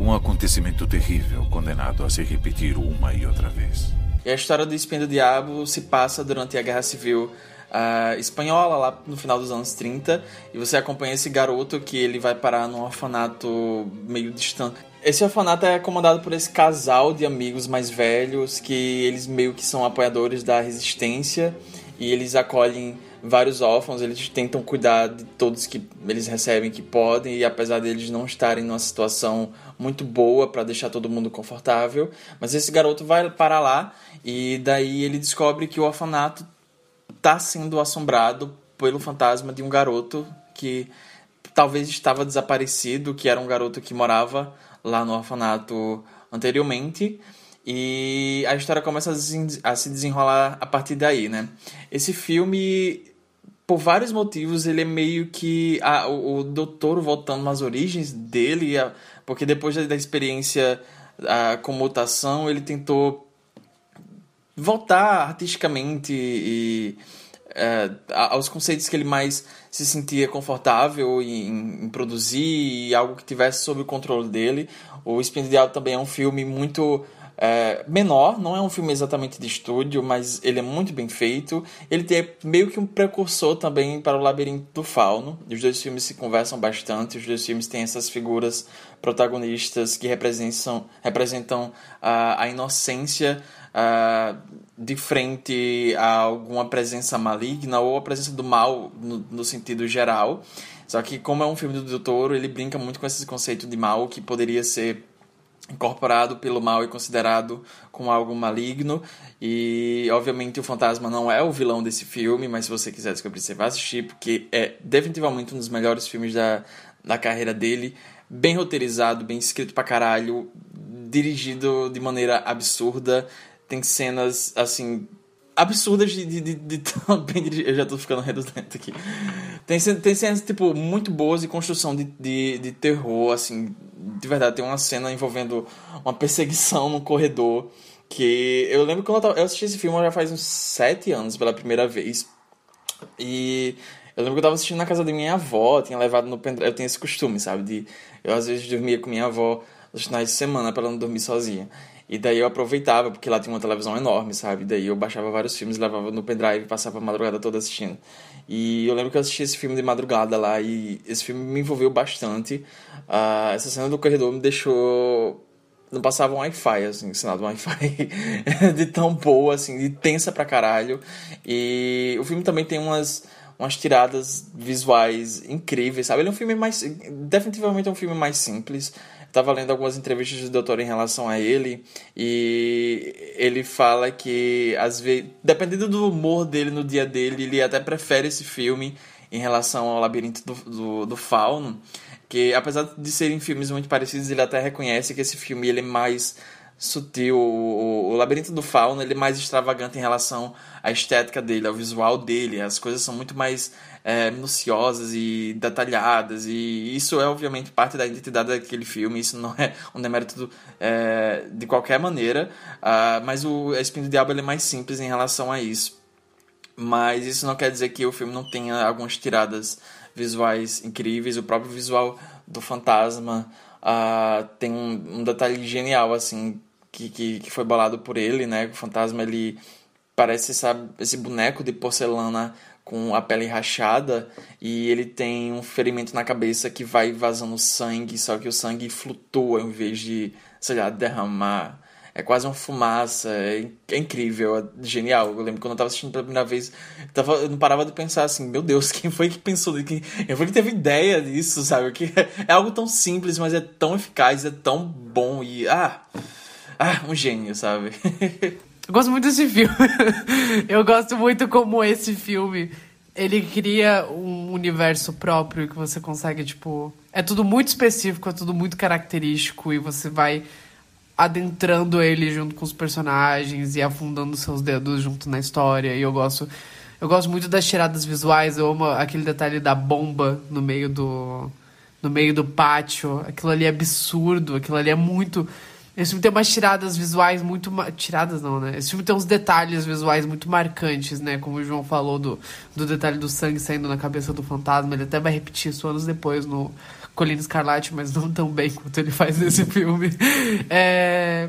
Speaker 2: Um acontecimento terrível condenado a se repetir uma e outra vez.
Speaker 5: E a história do Espinho do Diabo se passa durante a Guerra Civil uh, espanhola, lá no final dos anos 30, e você acompanha esse garoto que ele vai parar num orfanato meio distante. Esse orfanato é comandado por esse casal de amigos mais velhos que eles meio que são apoiadores da resistência e eles acolhem vários órfãos, eles tentam cuidar de todos que eles recebem que podem, e apesar deles não estarem numa situação muito boa para deixar todo mundo confortável, mas esse garoto vai para lá e daí ele descobre que o orfanato está sendo assombrado pelo fantasma de um garoto que talvez estava desaparecido, que era um garoto que morava lá no orfanato anteriormente. E a história começa a se desenrolar a partir daí, né? Esse filme, por vários motivos, ele é meio que a, o, o doutor voltando nas origens dele, a, porque depois da experiência a, com mutação, ele tentou voltar artisticamente e é, aos conceitos que ele mais se sentia confortável em, em, produzir e algo que tivesse sob o controle dele. O Espinho de Diabo também é um filme muito é, menor, não é um filme exatamente de estúdio, mas ele é muito bem feito. Ele tem meio que um precursor também para o Labirinto do Fauno. Os dois filmes se conversam bastante, os dois filmes têm essas figuras protagonistas que representam, representam a, a inocência uh, de frente a alguma presença maligna ou a presença do mal no, no sentido geral. Só que como é um filme do Doutor, ele brinca muito com esse conceito de mal que poderia ser incorporado pelo mal e considerado como algo maligno. E, obviamente, o fantasma não é o vilão desse filme, mas se você quiser descobrir, você vai assistir, porque é definitivamente um dos melhores filmes da, da carreira dele. Bem roteirizado, bem escrito pra caralho, dirigido de maneira absurda. Tem cenas, assim, absurdas de, de, de, de tão bem. Eu já tô ficando redundante aqui. Tem, tem cenas, tipo, muito boas de construção de, de, de terror, assim, de verdade, tem uma cena envolvendo uma perseguição no corredor. Que eu lembro quando eu, eu assisti esse filme já faz uns sete anos pela primeira vez. E eu lembro que eu tava assistindo na casa da minha avó, tinha levado no pendrive. Eu tenho esse costume, sabe? De eu às vezes dormia com minha avó nos finais de semana para ela não dormir sozinha. E daí eu aproveitava, porque lá tinha uma televisão enorme, sabe? Daí eu baixava vários filmes, levava no pendrive e passava a madrugada toda assistindo. E eu lembro que eu assisti esse filme de madrugada lá e esse filme me envolveu bastante. Uh, essa cena do corredor me deixou. Não passava um Wi-Fi, assim, sinal do Wi-Fi de tão boa, assim, de tensa pra caralho. E o filme também tem umas umas tiradas visuais incríveis, sabe? Ele é um filme mais. Definitivamente é um filme mais simples estava lendo algumas entrevistas do doutor em relação a ele e ele fala que às vezes, dependendo do humor dele no dia dele, ele até prefere esse filme em relação ao Labirinto do, do, do Fauno, que apesar de serem filmes muito parecidos, ele até reconhece que esse filme ele é mais sutil. O, o, Labirinto do Fauno ele é mais extravagante em relação à estética dele, ao visual dele. As coisas são muito mais é, minuciosas e detalhadas. E isso é, obviamente, parte da identidade daquele filme. Isso não é um demérito é, de qualquer maneira. Uh, mas o Espinho do Diabo é mais simples em relação a isso. Mas isso não quer dizer que o filme não tenha algumas tiradas visuais incríveis. O próprio visual do fantasma uh, tem um, um detalhe genial, assim, que, que, que foi bolado por ele, né? O fantasma, ele parece sabe, esse boneco de porcelana com a pele rachada e ele tem um ferimento na cabeça que vai vazando sangue, só que o sangue flutua em vez de, sei lá, derramar. É quase uma fumaça, é, é incrível, é genial. Eu lembro quando eu tava assistindo pela primeira vez, eu, tava, eu não parava de pensar assim, meu Deus, quem foi que pensou, quem, quem foi que teve ideia disso, sabe? Que é algo tão simples, mas é tão eficaz, é tão bom e, ah... Ah, um gênio, sabe?
Speaker 3: Eu gosto muito desse filme. Eu gosto muito como esse filme ele cria um universo próprio que você consegue, tipo. É tudo muito específico, é tudo muito característico e você vai adentrando ele junto com os personagens e afundando seus dedos junto na história. E eu gosto. Eu gosto muito das tiradas visuais, eu amo aquele detalhe da bomba no meio do. no meio do pátio. Aquilo ali é absurdo, aquilo ali é muito esse filme tem umas tiradas visuais muito. Tiradas não, né? Esse filme tem uns detalhes visuais muito marcantes, né? Como o João falou do, do detalhe do sangue saindo na cabeça do fantasma. Ele até vai repetir isso anos depois no Colina Escarlate, mas não tão bem quanto ele faz nesse filme. É,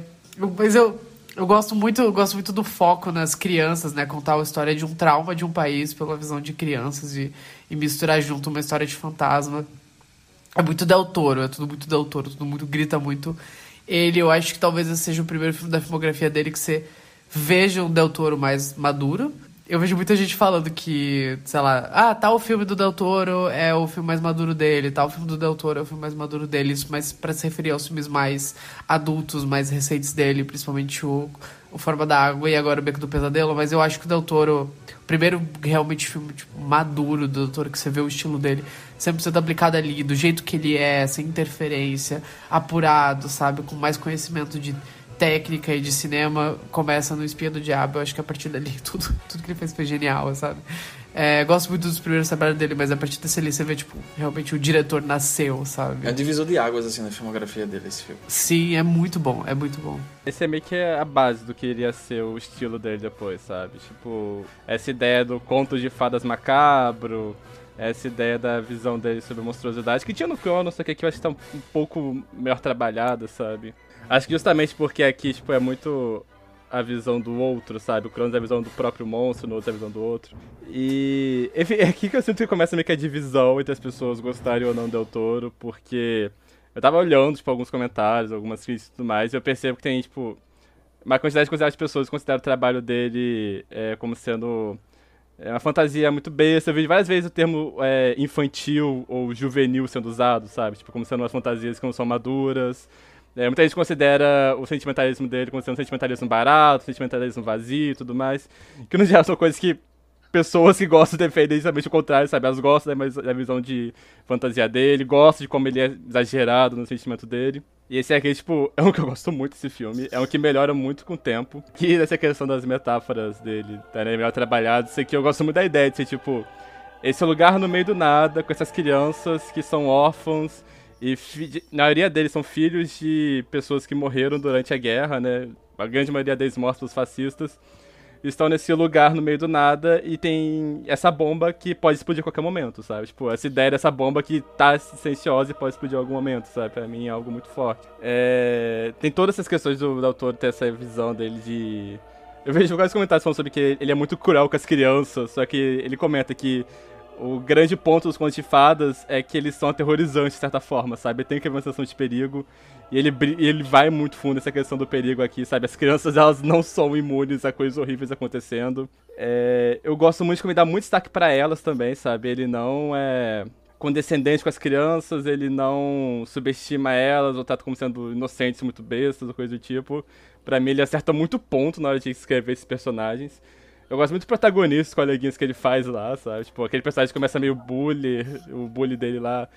Speaker 3: mas eu, eu gosto muito, eu gosto muito do foco nas crianças, né? Contar a história de um trauma de um país pela visão de crianças e, e misturar junto uma história de fantasma. É muito Del Toro, é tudo muito Del Toro, tudo muito grita muito ele, eu acho que talvez esse seja o primeiro filme da filmografia dele que você veja um Del Toro mais maduro. Eu vejo muita gente falando que, sei lá, ah, tal filme do Del Toro é o filme mais maduro dele, tal filme do Del Toro é o filme mais maduro dele, isso mas para se referir aos filmes mais adultos, mais recentes dele, principalmente o, o Forma da Água e agora o Beco do Pesadelo, mas eu acho que o Del Toro, o primeiro realmente filme tipo, maduro do Del Toro, que você vê o estilo dele, 100% aplicado ali, do jeito que ele é, sem interferência, apurado, sabe, com mais conhecimento de técnica e de cinema começa no Espia do Diabo. Eu acho que a partir dali tudo, tudo que ele fez foi genial, sabe? É, gosto muito dos primeiros trabalhos dele, mas a partir desse ali você vê, tipo, realmente o diretor nasceu, sabe?
Speaker 5: É divisor de águas, assim, na filmografia dele, esse filme.
Speaker 3: Sim, é muito bom, é muito bom.
Speaker 4: Esse é meio que a base do que iria ser o estilo dele depois, sabe? Tipo, essa ideia do conto de fadas macabro, essa ideia da visão dele sobre monstruosidade, que tinha no Cronos, só que aqui eu acho que tá um, pouco melhor trabalhada, sabe? Acho que justamente porque aqui, tipo, é muito a visão do outro, sabe? O Cronos é a visão do próprio monstro, no outro é a visão do outro. E enfim, é aqui que eu sinto que começa meio que a divisão entre as pessoas gostarem ou não do Del Toro, porque eu tava olhando, tipo, alguns comentários, algumas críticas e tudo mais, e eu percebo que tem, tipo, uma quantidade de pessoas que consideram o trabalho dele é, como sendo é uma fantasia muito besta. Eu vi várias vezes o termo é, infantil ou juvenil sendo usado, sabe? Tipo, como sendo umas fantasias que não são maduras. É, muita gente considera o sentimentalismo dele como sendo um sentimentalismo barato, sentimentalismo vazio e tudo mais. Que no geral são coisas que pessoas que gostam defendem justamente o contrário, sabe? Elas gostam da, da visão de fantasia dele, gostam de como ele é exagerado no sentimento dele. E esse aqui, tipo, é um que eu gosto muito desse filme. É um que melhora muito com o tempo. E essa questão das metáforas dele, tá né, melhor trabalhado. Isso aqui eu gosto muito da ideia de ser, tipo, esse lugar no meio do nada, com essas crianças que são órfãos e na maioria deles são filhos de pessoas que morreram durante a guerra, né? A grande maioria deles mortos pelos fascistas. Estão nesse lugar no meio do nada e tem essa bomba que pode explodir a qualquer momento, sabe? Tipo, essa ideia dessa bomba que tá silenciosa e pode explodir em algum momento, sabe? Pra mim é algo muito forte. É... Tem todas essas questões do, do autor ter essa visão dele de. Eu vejo vários comentários falando sobre que ele é muito cruel com as crianças, só que ele comenta que o grande ponto dos contos de fadas é que eles são aterrorizantes de certa forma, sabe? Tem que haver uma sensação de perigo. E ele, ele vai muito fundo nessa questão do perigo aqui, sabe? As crianças, elas não são imunes a coisas horríveis acontecendo. É, eu gosto muito de como ele dá muito destaque para elas também, sabe? Ele não é condescendente com as crianças, ele não subestima elas ou trata como sendo inocentes, muito bestas ou coisa do tipo. Pra mim, ele acerta muito ponto na hora de escrever esses personagens. Eu gosto muito do protagonista, os coleguinhas que ele faz lá, sabe? Tipo, aquele personagem que começa meio bully, o bully dele lá,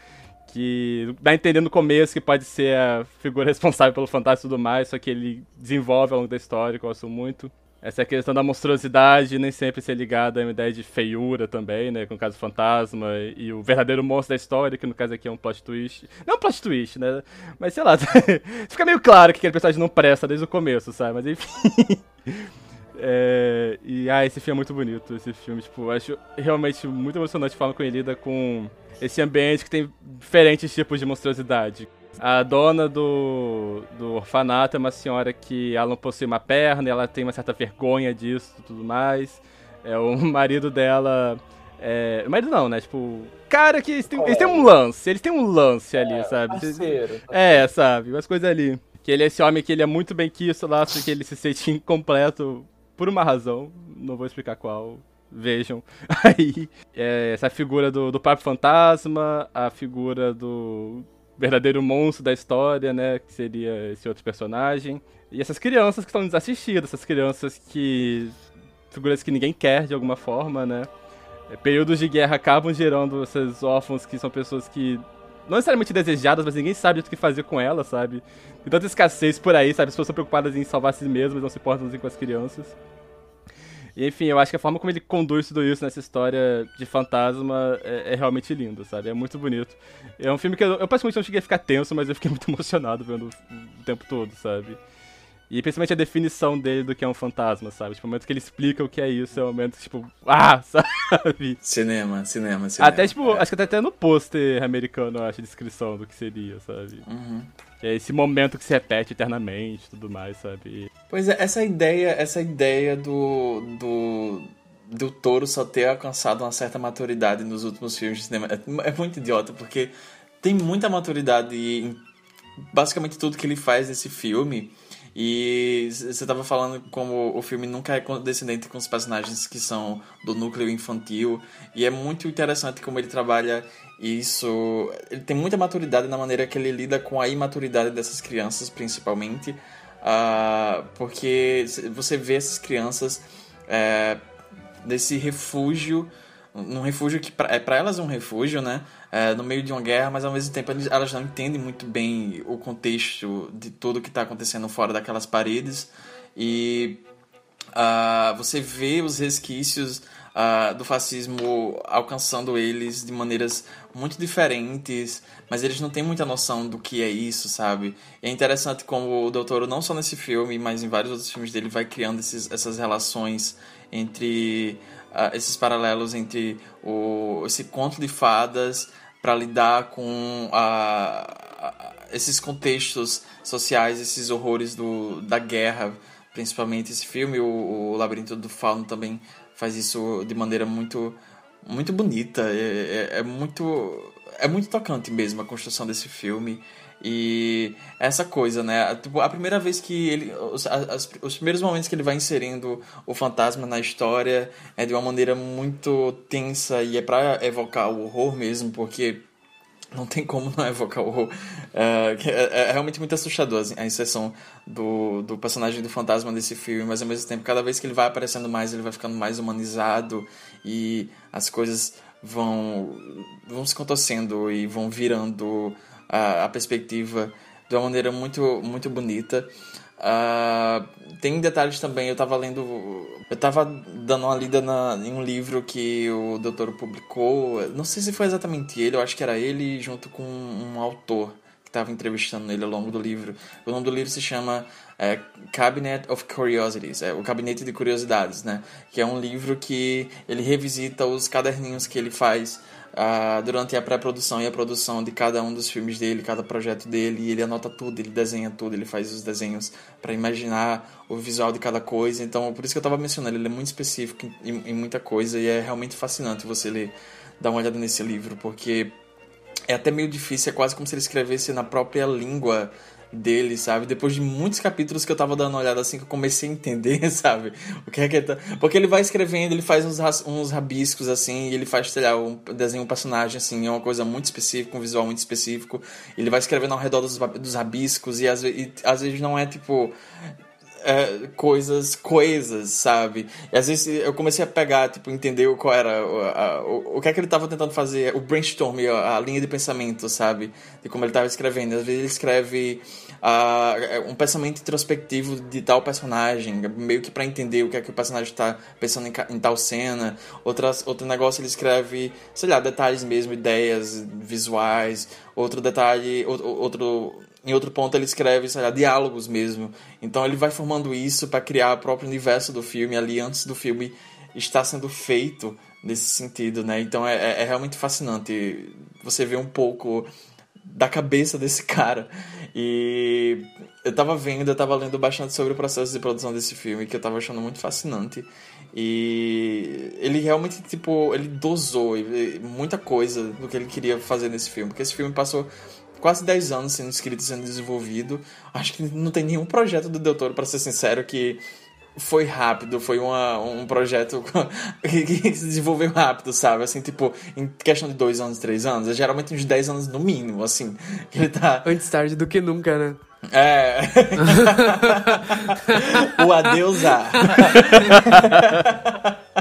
Speaker 4: que dá a entender no começo que pode ser a figura responsável pelo fantasma e tudo mais, só que ele desenvolve ao longo da história, que eu gosto muito. Essa questão da monstruosidade nem sempre ser ligada a uma ideia de feiura também, né? Com o caso do fantasma e o verdadeiro monstro da história, que no caso aqui é um plot twist. Não um plot twist, né? Mas sei lá, fica meio claro que aquele personagem não presta desde o começo, sabe? Mas enfim. É, e ah, esse filme é muito bonito. Esse filme, tipo, acho realmente muito emocionante falar com ele lida com esse ambiente que tem diferentes tipos de monstruosidade. A dona do, do orfanato é uma senhora que ela não possui uma perna, e ela tem uma certa vergonha disso e tudo mais. É, o marido dela. É, marido não, né? Tipo, cara que eles têm, eles têm um lance, eles têm um lance ali, é, sabe?
Speaker 7: Parceiro,
Speaker 4: É, sabe? Umas coisas ali. Que ele é esse homem que ele é muito bem quisto lá, só que ele se sente incompleto por uma razão, não vou explicar qual, vejam. Aí, é, essa figura do, do próprio fantasma, a figura do verdadeiro monstro da história, né, que seria esse outro personagem. E essas crianças que estão desassistidas, essas crianças que... figuras que ninguém quer de alguma forma, né. É, períodos de guerra acabam gerando esses órfãos que são pessoas que não necessariamente desejadas, mas ninguém sabe o que fazer com elas, sabe? Tem tanta escassez por aí, sabe? As pessoas estão preocupadas em salvar si mesmas, não se importam assim com as crianças. E, enfim, eu acho que a forma como ele conduz tudo isso nessa história de fantasma é, é realmente lindo, sabe? É muito bonito. É um filme que eu, eu praticamente não cheguei a ficar tenso, mas eu fiquei muito emocionado vendo o tempo todo, sabe? E principalmente a definição dele do que é um fantasma, sabe? Tipo, o momento que ele explica o que é isso, é o momento, tipo, ah, sabe?
Speaker 5: Cinema, cinema, cinema.
Speaker 4: Até, tipo, é. acho que até, no pôster americano, eu acho, a descrição do que seria, sabe?
Speaker 5: Uhum.
Speaker 4: É esse momento que se repete eternamente tudo mais, sabe?
Speaker 5: Pois é, essa ideia, essa ideia do, do, do touro só ter alcançado uma certa maturidade nos últimos filmes de cinema é, é muito idiota, porque tem muita maturidade em basicamente tudo que ele faz nesse filme. E você estava falando como o filme nunca é condescendente com os personagens que são do núcleo infantil. E é muito interessante como ele trabalha isso. Ele tem muita maturidade na maneira que ele lida com a imaturidade dessas crianças, principalmente. Uh, porque você vê essas crianças é, nesse refúgio num refúgio que é para elas é um refúgio, né? É, no meio de uma guerra, mas ao mesmo tempo elas não entendem muito bem o contexto de tudo que está acontecendo fora daquelas paredes e uh, você vê os resquícios uh, do fascismo alcançando eles de maneiras muito diferentes, mas eles não têm muita noção do que é isso, sabe? E é interessante como o Doutor, não só nesse filme, mas em vários outros filmes dele, vai criando esses, essas relações entre uh, esses paralelos entre o, esse conto de fadas para lidar com a, esses contextos sociais, esses horrores do, da guerra, principalmente esse filme, o, o Labirinto do Fauno também faz isso de maneira muito muito bonita, é, é, é muito é muito tocante mesmo a construção desse filme. E essa coisa, né? Tipo, a primeira vez que ele. Os, as, os primeiros momentos que ele vai inserindo o fantasma na história é de uma maneira muito tensa e é pra evocar o horror mesmo, porque não tem como não evocar o horror. É, é, é realmente muito assustador assim, a inserção do, do personagem do fantasma desse filme, mas ao mesmo tempo, cada vez que ele vai aparecendo mais, ele vai ficando mais humanizado e as coisas vão, vão se contorcendo e vão virando a, a perspectiva de uma maneira muito, muito bonita. Uh, tem detalhes também, eu estava lendo. Eu estava dando uma lida na, em um livro que o doutor publicou. Não sei se foi exatamente ele, eu acho que era ele junto com um autor que estava entrevistando ele ao longo do livro. O nome do livro se chama é, Cabinet of Curiosities, é, o Gabinete de Curiosidades, né? Que é um livro que ele revisita os caderninhos que ele faz uh, durante a pré-produção e a produção de cada um dos filmes dele, cada projeto dele, e ele anota tudo, ele desenha tudo, ele faz os desenhos para imaginar o visual de cada coisa. Então, por isso que eu estava mencionando, ele é muito específico em, em muita coisa e é realmente fascinante você ler, dar uma olhada nesse livro, porque é até meio difícil, é quase como se ele escrevesse na própria língua dele, sabe? Depois de muitos capítulos que eu tava dando uma olhada assim, que eu comecei a entender, sabe? O que é que ele tá... Porque ele vai escrevendo, ele faz uns, uns rabiscos assim, e ele faz, sei lá, um, desenha um personagem assim, é uma coisa muito específica, um visual muito específico. Ele vai escrevendo ao redor dos, dos rabiscos, e às, e às vezes não é tipo é, coisas coesas, sabe? E às vezes eu comecei a pegar, tipo, entender qual era o, a, o, o que é que ele estava tentando fazer, o brainstorm, a, a, linha de pensamento, sabe? De como ele estava escrevendo. Às vezes ele escreve um pensamento introspectivo de tal personagem, meio que para entender o que é que o personagem está pensando em, em, tal cena. Outras, outro negócio ele escreve, sei lá, detalhes mesmo, ideias visuais. Outro detalhe, outro, outro em outro ponto ele escreve, sei lá, diálogos mesmo. Então ele vai formando isso para criar o próprio universo do filme ali antes do filme estar sendo feito nesse sentido, né? Então é, é, é realmente fascinante você ver um pouco da cabeça desse cara. E eu tava vendo, eu tava lendo bastante sobre o processo de produção desse filme, que eu tava achando muito fascinante. E ele realmente, tipo, ele dosou muita coisa do que ele queria fazer nesse filme. Porque esse filme passou quase 10 anos sendo escrito e sendo desenvolvido. Acho que não tem nenhum projeto do Del Toro, para ser sincero, que foi rápido, foi uma, um projeto que se desenvolveu rápido, sabe? Assim, tipo, em questão de dois anos, três anos, é geralmente uns 10 anos no mínimo, assim, ele tá...
Speaker 3: Antes tarde do que nunca, né?
Speaker 5: É. o adeus a.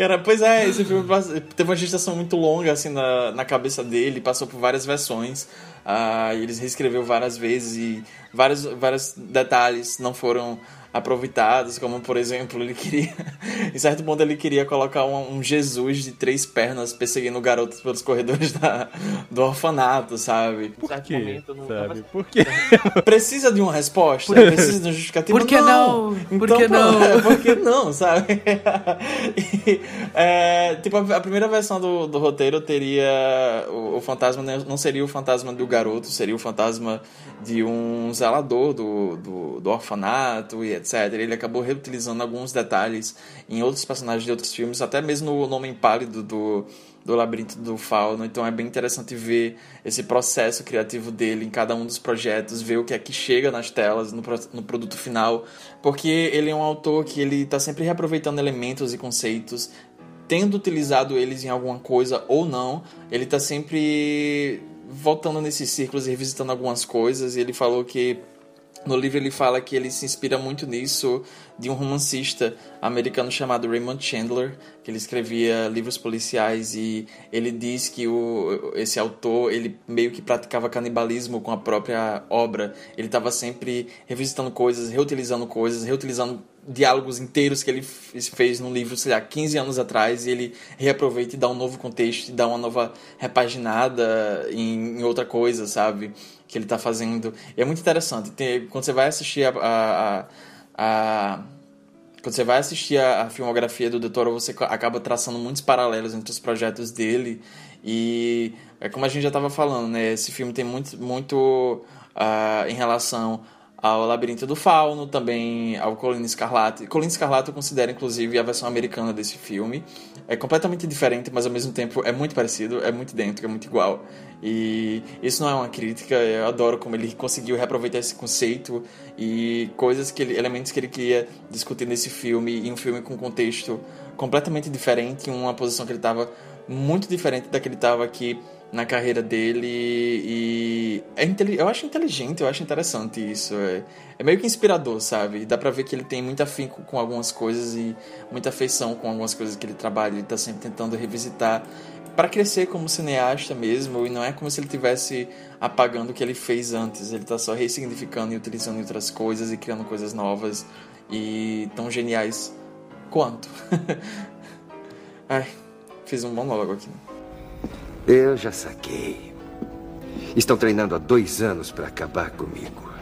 Speaker 5: Cara, pois é, esse filme teve uma gestação muito longa, assim, na, na cabeça dele, passou por várias versões, uh, eles reescreveu várias vezes e vários, vários detalhes não foram aproveitados, como por exemplo, ele queria, em certo ponto ele queria colocar um, um Jesus de três pernas perseguindo garotos pelos corredores da, do orfanato, sabe?
Speaker 4: Por quê? Momento, sabe? Por quê?
Speaker 5: Precisa de uma resposta? Por... Precisa de um justificativo?
Speaker 3: Por que não?
Speaker 5: não?
Speaker 3: Por que então, não?
Speaker 5: Por que não, sabe? e, é, tipo, a primeira versão do, do roteiro teria o, o fantasma, não seria o fantasma do garoto, seria o fantasma de um zelador do, do, do orfanato e etc. Ele acabou reutilizando alguns detalhes em outros personagens de outros filmes, até mesmo no Nome Pálido do, do Labirinto do Fauno. Então é bem interessante ver esse processo criativo dele em cada um dos projetos, ver o que é que chega nas telas, no, no produto final, porque ele é um autor que ele está sempre reaproveitando elementos e conceitos, tendo utilizado eles em alguma coisa ou não, ele está sempre voltando nesses círculos e revisitando algumas coisas. Ele falou que no livro ele fala que ele se inspira muito nisso de um romancista americano chamado Raymond Chandler, que ele escrevia livros policiais e ele diz que o, esse autor ele meio que praticava canibalismo com a própria obra. Ele estava sempre revisitando coisas, reutilizando coisas, reutilizando diálogos inteiros que ele fez num livro, sei lá, 15 anos atrás, e ele reaproveita e dá um novo contexto, e dá uma nova repaginada em, em outra coisa, sabe? Que ele tá fazendo. E é muito interessante. Tem, quando você vai assistir a, a, a, a quando você vai assistir a, a filmografia do Doutor, você acaba traçando muitos paralelos entre os projetos dele e é como a gente já estava falando, né? Esse filme tem muito, muito uh, em relação ao Labirinto do Fauno, também ao Colina Escarlate. Colina Escarlate eu considero, inclusive, a versão americana desse filme. É completamente diferente, mas ao mesmo tempo é muito parecido, é muito dentro, é muito igual. E isso não é uma crítica, eu adoro como ele conseguiu reaproveitar esse conceito e coisas que ele, elementos que ele queria discutir nesse filme, em um filme com um contexto completamente diferente, uma posição que ele estava muito diferente da que ele estava aqui na carreira dele e é eu acho inteligente, eu acho interessante isso. É, é meio que inspirador, sabe? Dá pra ver que ele tem muito afinco com algumas coisas e muita afeição com algumas coisas que ele trabalha. Ele tá sempre tentando revisitar para crescer como cineasta mesmo e não é como se ele tivesse apagando o que ele fez antes. Ele tá só ressignificando e utilizando outras coisas e criando coisas novas e tão geniais quanto. Ai, fiz um monólogo aqui.
Speaker 7: Eu já saquei. Estão treinando há dois anos para acabar comigo.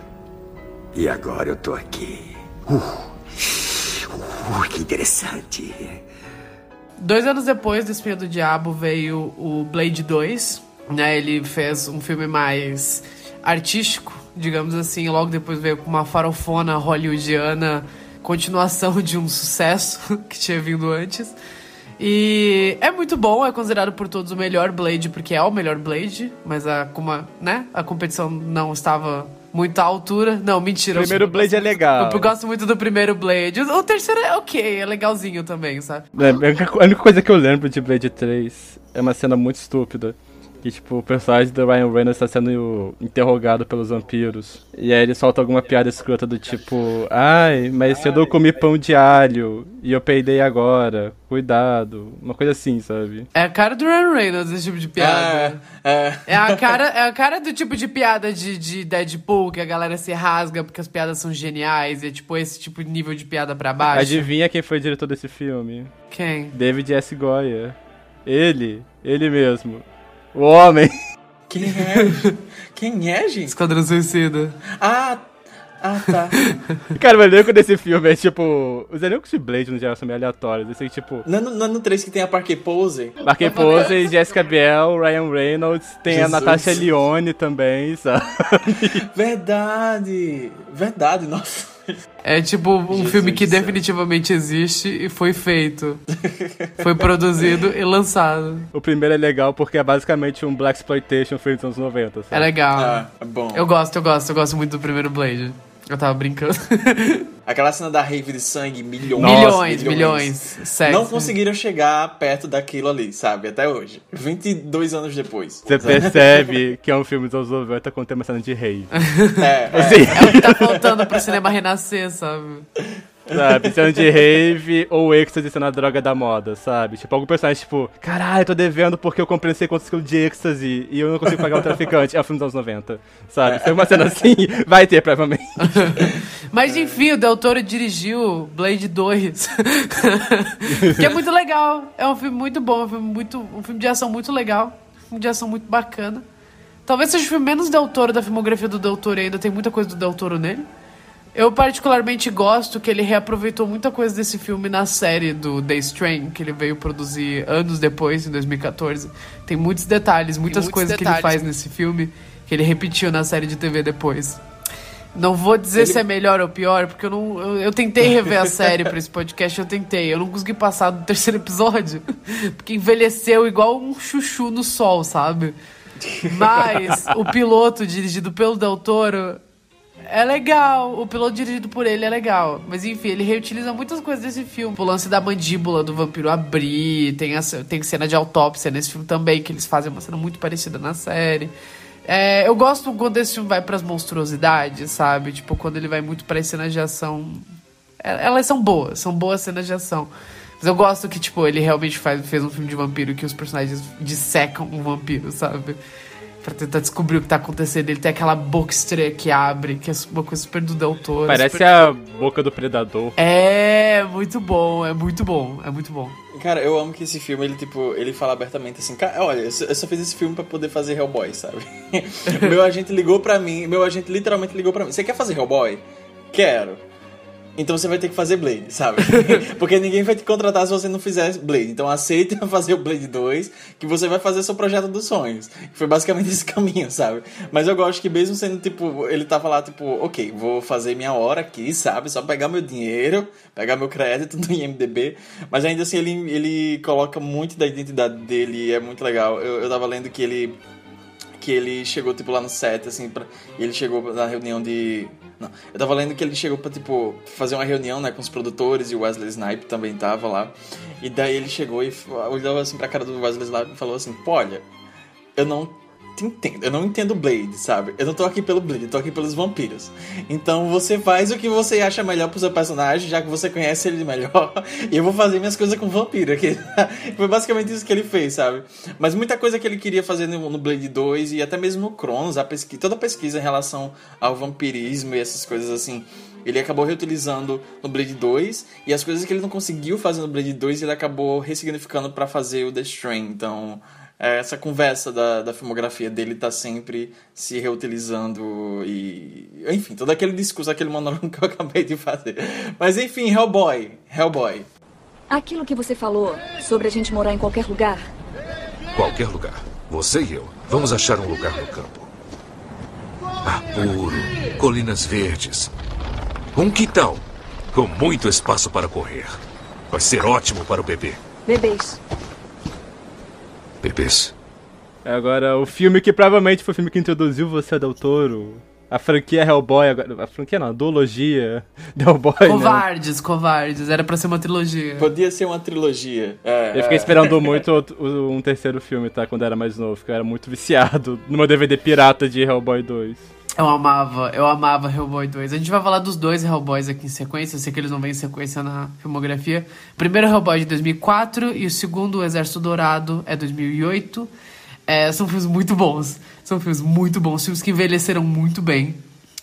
Speaker 7: E agora eu tô aqui. Uh, uh, que interessante.
Speaker 3: Dois anos depois do Espinho do Diabo veio o Blade 2. Né? Ele fez um filme mais artístico, digamos assim. Logo depois veio com uma farofona hollywoodiana, continuação de um sucesso que tinha vindo antes. E é muito bom, é considerado por todos o melhor Blade, porque é o melhor Blade, mas a, como a, né, a competição não estava muito à altura. Não, mentira.
Speaker 4: O primeiro eu, Blade
Speaker 3: eu,
Speaker 4: é legal.
Speaker 3: Eu gosto muito do primeiro Blade. O, o terceiro é ok, é legalzinho também, sabe?
Speaker 4: É, a única coisa que eu lembro de Blade 3 é uma cena muito estúpida que, tipo, o personagem do Ryan Reynolds está sendo interrogado pelos vampiros. E aí ele solta alguma piada escrota do tipo, ai, mas eu não comi pão de alho e eu peidei agora, cuidado. Uma coisa assim, sabe?
Speaker 3: É a cara do Ryan Reynolds, esse tipo de piada. É, é. é a, cara, é a cara do tipo de piada de, de Deadpool, que a galera se rasga porque as piadas são geniais. E é tipo esse tipo de nível de piada pra baixo.
Speaker 4: Adivinha quem foi o diretor desse filme?
Speaker 3: Quem?
Speaker 4: David S. Goya. Ele, ele mesmo. O homem.
Speaker 5: Quem é? Quem é, gente?
Speaker 3: Esquadrão Suicida.
Speaker 5: Ah, ah, tá.
Speaker 4: Cara, o elenco desse filme é tipo. Os elencos de Blade no geral são meio aleatórios. Esse tipo.
Speaker 5: Não, não, não é no 3 que tem a Parque Pose?
Speaker 4: Parque Pose, Jessica Biel, Ryan Reynolds, tem Jesus. a Natasha Lyonne também, sabe?
Speaker 5: Verdade! Verdade, nossa.
Speaker 3: É tipo um Jesus filme que definitivamente existe e foi feito. foi produzido e lançado.
Speaker 4: O primeiro é legal porque é basicamente um Black Exploitation feito nos anos 90. Sabe?
Speaker 3: É legal.
Speaker 5: Ah, é bom.
Speaker 3: Eu gosto, eu gosto, eu gosto muito do primeiro Blade. Eu tava brincando.
Speaker 5: Aquela cena da rave de sangue, milhões.
Speaker 3: Milhões, milhões.
Speaker 5: milhões. Não conseguiram chegar perto daquilo ali, sabe? Até hoje. 22 anos depois.
Speaker 4: Você percebe que é um filme dos anos 90 com tema cena de rave.
Speaker 5: É,
Speaker 3: é. Assim. é o que tá faltando pro cinema renascer, sabe?
Speaker 4: Sabe? Sendo de rave ou êxtase sendo a droga da moda, sabe? Tipo, algum personagem, tipo, caralho, eu tô devendo porque eu comprei não sei quantos quilos de êxtase e eu não consigo pagar o traficante. É o filme dos anos 90, sabe? Foi uma cena assim, vai ter, provavelmente.
Speaker 3: Mas enfim, o Del Toro dirigiu Blade 2. que é muito legal. É um filme muito bom, um filme, muito, um filme de ação muito legal. Um filme de ação muito bacana. Talvez seja o filme menos Del Toro da filmografia do Del Toro ainda tem muita coisa do Del Toro nele. Eu particularmente gosto que ele reaproveitou muita coisa desse filme na série do Days Train, que ele veio produzir anos depois, em 2014. Tem muitos detalhes, muitas muitos coisas detalhes. que ele faz nesse filme que ele repetiu na série de TV depois. Não vou dizer ele... se é melhor ou pior, porque eu não. Eu, eu tentei rever a série para esse podcast, eu tentei. Eu não consegui passar do terceiro episódio. Porque envelheceu igual um chuchu no sol, sabe? Mas o piloto, dirigido pelo Del Toro, é legal, o piloto dirigido por ele é legal. Mas enfim, ele reutiliza muitas coisas desse filme. O lance da mandíbula do vampiro abrir, tem, a, tem cena de autópsia nesse filme também, que eles fazem uma cena muito parecida na série. É, eu gosto quando esse filme vai pras monstruosidades, sabe? Tipo, quando ele vai muito pra cenas de ação. É, elas são boas, são boas cenas de ação. Mas eu gosto que, tipo, ele realmente faz, fez um filme de vampiro que os personagens dissecam um vampiro, sabe? Pra tentar descobrir o que tá acontecendo. Ele tem aquela boca estranha que abre, que é uma coisa super do Del Toro.
Speaker 4: Parece
Speaker 3: super...
Speaker 4: a boca do predador.
Speaker 3: É, muito bom, é muito bom, é muito bom.
Speaker 5: Cara, eu amo que esse filme, ele, tipo, ele fala abertamente assim, cara, olha, eu só fiz esse filme pra poder fazer Hellboy, sabe? meu agente ligou pra mim, meu agente literalmente ligou pra mim. Você quer fazer Hellboy? Quero. Então você vai ter que fazer Blade, sabe? Porque ninguém vai te contratar se você não fizer Blade. Então aceita fazer o Blade 2, que você vai fazer seu projeto dos sonhos. Foi basicamente esse caminho, sabe? Mas eu gosto que mesmo sendo tipo, ele tava lá tipo, ok, vou fazer minha hora aqui, sabe? Só pegar meu dinheiro, pegar meu crédito no IMDB. Mas ainda assim ele, ele coloca muito da identidade dele é muito legal. Eu, eu tava lendo que ele que ele chegou, tipo, lá no set, assim, pra... ele chegou na reunião de... Não, eu tava lendo que ele chegou pra, tipo, fazer uma reunião, né, com os produtores, e o Wesley Snipe também tava lá, e daí ele chegou e olhou, assim, pra cara do Wesley Snipe e falou assim, pô, olha, eu não entendo. Eu não entendo Blade, sabe? Eu não tô aqui pelo Blade, eu tô aqui pelos vampiros. Então você faz o que você acha melhor pro seu personagem, já que você conhece ele melhor. E eu vou fazer minhas coisas com vampiro aqui. Foi basicamente isso que ele fez, sabe? Mas muita coisa que ele queria fazer no, Blade 2 e até mesmo no Cronos, a toda a pesquisa em relação ao vampirismo e essas coisas assim. Ele acabou reutilizando no Blade 2 e as coisas que ele não conseguiu fazer no Blade 2 ele acabou ressignificando para fazer o The Strain. Então, essa conversa da, da filmografia dele tá sempre se reutilizando e. Enfim, todo aquele discurso, aquele monólogo que eu acabei de fazer. Mas enfim, Hellboy. Hellboy.
Speaker 8: Aquilo que você falou sobre a gente morar em qualquer lugar.
Speaker 9: Qualquer lugar. Você e eu. Vamos achar um lugar no campo. Ar puro, colinas verdes. Um quintal. Com muito espaço para correr. Vai ser ótimo para o bebê.
Speaker 8: Bebês
Speaker 9: bebês.
Speaker 4: Agora, o filme que provavelmente foi o filme que introduziu você, Del Toro. A franquia Hellboy, agora, a franquia não, a duologia Hellboy,
Speaker 3: né? Covardes, né? covardes, era pra ser uma trilogia.
Speaker 5: Podia ser uma trilogia. É,
Speaker 4: eu fiquei é. esperando muito um terceiro filme, tá? Quando eu era mais novo, porque eu era muito viciado no meu DVD pirata de Hellboy 2.
Speaker 3: Eu amava, eu amava Hellboy 2. A gente vai falar dos dois Hellboys aqui em sequência, eu sei que eles não vêm em sequência na filmografia. O primeiro Hellboy de 2004 e o segundo, o Exército Dourado, é 2008. É, são filmes muito bons, são filmes muito bons, filmes que envelheceram muito bem.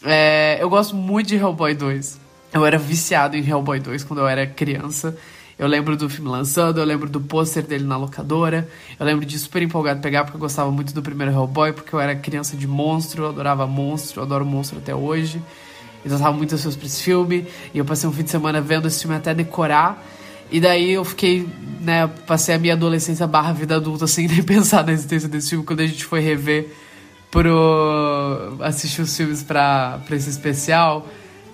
Speaker 3: É, eu gosto muito de Hellboy 2. Eu era viciado em Hellboy 2 quando eu era criança. Eu lembro do filme lançando, eu lembro do pôster dele na locadora. Eu lembro de super empolgado pegar porque eu gostava muito do primeiro Hellboy, porque eu era criança de monstro, eu adorava monstro, eu adoro monstro até hoje. Eu gostava muito dos pra esse filme. E eu passei um fim de semana vendo esse filme até decorar. E daí eu fiquei, né, passei a minha adolescência barra vida adulta sem nem pensar na existência desse filme quando a gente foi rever pro assistir os filmes pra esse especial.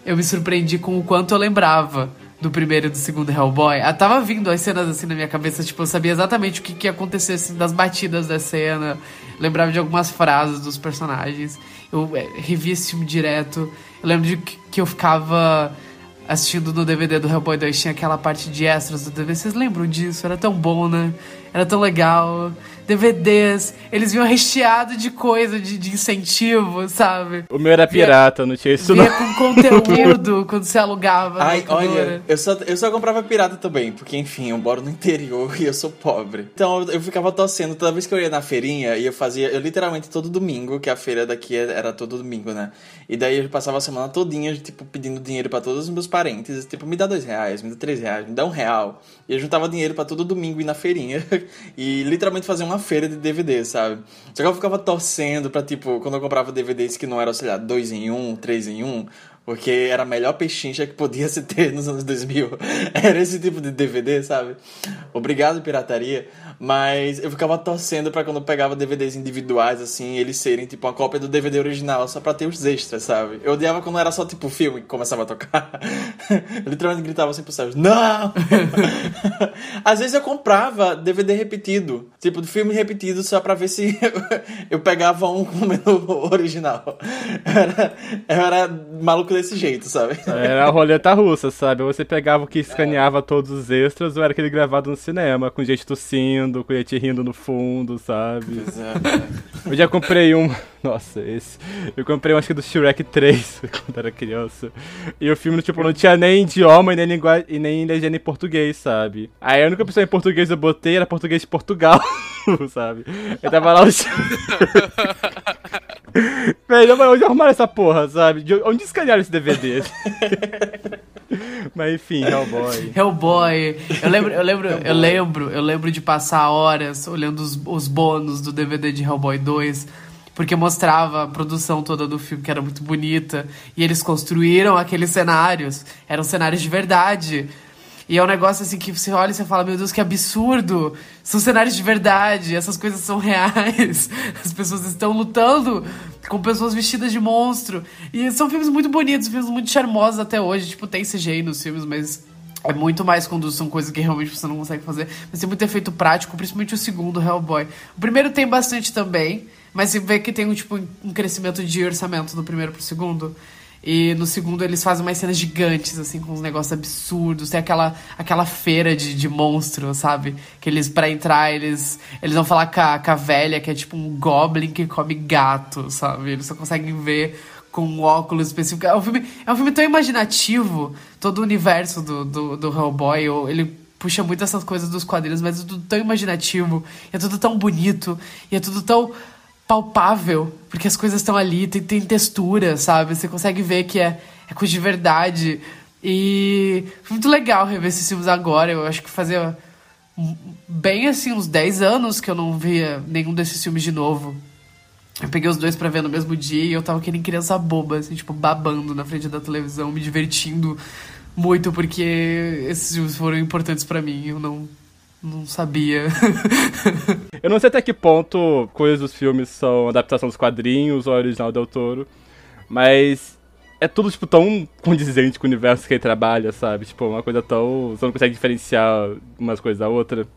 Speaker 3: Eu me surpreendi com o quanto eu lembrava do primeiro e do segundo Hellboy, ah, tava vindo as cenas assim na minha cabeça, tipo, eu sabia exatamente o que, que ia acontecer, assim, das batidas da cena, lembrava de algumas frases dos personagens. Eu é, revi esse filme direto. Eu lembro de que eu ficava assistindo no DVD do Hellboy 2, tinha aquela parte de extras do DVD. Vocês lembram disso? Era tão bom, né? Era tão legal. DVDs, eles vinham recheado de coisa, de, de incentivo, sabe?
Speaker 4: O meu era pirata, não tinha isso
Speaker 3: vinha não. com conteúdo quando você alugava.
Speaker 5: Ai, olha, eu só, eu só comprava pirata também, porque enfim, eu moro no interior e eu sou pobre. Então eu ficava torcendo toda vez que eu ia na feirinha e eu fazia, eu literalmente todo domingo, que a feira daqui era todo domingo, né? E daí eu passava a semana todinha, tipo, pedindo dinheiro para todos os meus parentes, tipo, me dá dois reais, me dá três reais, me dá um real. E eu juntava dinheiro para todo domingo ir na feirinha e literalmente fazer uma feira de DVD, sabe? Só que eu ficava torcendo pra, tipo, quando eu comprava DVDs que não eram, sei lá, dois em um, três em um, porque era a melhor pechincha que podia se ter nos anos 2000. Era esse tipo de DVD, sabe? Obrigado, pirataria. Mas eu ficava torcendo para quando eu pegava DVDs individuais, assim, eles serem tipo uma cópia do DVD original, só pra ter os extras, sabe? Eu odiava quando era só tipo filme que começava a tocar. eu literalmente gritava assim pro céu: Não! Às vezes eu comprava DVD repetido, tipo de filme repetido, só pra ver se eu pegava um com o original. Eu era, eu era maluco desse jeito, sabe?
Speaker 4: Era a roleta russa, sabe? Você pegava o que escaneava todos os extras ou era aquele gravado no cinema, com gente tossindo, com gente rindo no fundo, sabe?
Speaker 5: Exato.
Speaker 4: Eu já comprei um. Nossa, esse. Eu comprei um, acho que do Shrek 3, quando era criança. E o filme, tipo, não tinha nem idioma e nem linguagem e nem legenda em português, sabe? Aí a única opção em português eu botei era português de Portugal, sabe? Eu tava lá o. Velho, mas onde arrumaram essa porra, sabe? De onde escanearam esse DVD? mas enfim, Hellboy.
Speaker 3: Hellboy. Eu lembro, eu lembro, eu lembro, eu lembro de passar horas olhando os, os bônus do DVD de Hellboy 2 porque mostrava a produção toda do filme, que era muito bonita. E eles construíram aqueles cenários. Eram cenários de verdade. E é um negócio assim que você olha e você fala, meu Deus, que absurdo! São cenários de verdade, essas coisas são reais. As pessoas estão lutando com pessoas vestidas de monstro. E são filmes muito bonitos, filmes muito charmosos até hoje. Tipo, tem CGI nos filmes, mas é muito mais quando são coisas que realmente você não consegue fazer. Mas tem muito efeito prático, principalmente o segundo, Hellboy. O primeiro tem bastante também. Mas você vê que tem um, tipo, um crescimento de orçamento do primeiro pro segundo. E no segundo eles fazem umas cenas gigantes, assim, com uns negócios absurdos. Tem aquela, aquela feira de, de monstro, sabe? Que eles, para entrar, eles, eles vão falar com a, com a velha, que é tipo um goblin que come gato, sabe? Eles só conseguem ver com um óculos específico. É um filme, é um filme tão imaginativo, todo o universo do, do, do Hellboy. Ele puxa muito essas coisas dos quadrinhos, mas é tudo tão imaginativo, é tudo tão bonito, e é tudo tão palpável, porque as coisas estão ali, tem, tem textura, sabe? Você consegue ver que é, é coisa de verdade. E foi muito legal rever esses filmes agora. Eu acho que fazia bem assim uns 10 anos que eu não via nenhum desses filmes de novo. Eu peguei os dois para ver no mesmo dia e eu tava querendo criança boba, assim, tipo, babando na frente da televisão, me divertindo muito, porque esses filmes foram importantes para mim. Eu não, não sabia.
Speaker 4: eu não sei até que ponto coisas dos filmes são adaptação dos quadrinhos ou original Del Toro, mas é tudo, tipo, tão condizente com o universo que ele trabalha, sabe? Tipo, uma coisa tão... Você não consegue diferenciar umas coisas da outra.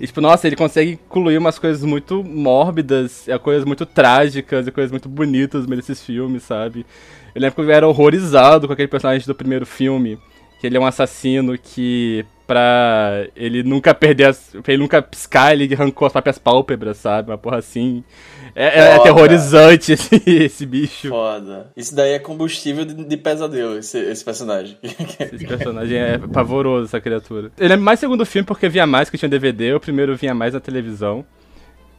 Speaker 4: E, tipo, nossa, ele consegue incluir umas coisas muito mórbidas, e coisas muito trágicas, e coisas muito bonitas nesses filmes, sabe? Eu lembro que eu era horrorizado com aquele personagem do primeiro filme, que ele é um assassino que pra ele nunca perder as. pra ele nunca piscar, ele arrancou as próprias pálpebras, sabe? Uma porra assim. É, é aterrorizante esse, esse bicho.
Speaker 5: Foda. Isso daí é combustível de, de pesadelo, esse, esse, personagem.
Speaker 4: Esse personagem é pavoroso, essa criatura. Ele é mais segundo filme porque vinha mais que tinha DVD, o primeiro vinha mais na televisão.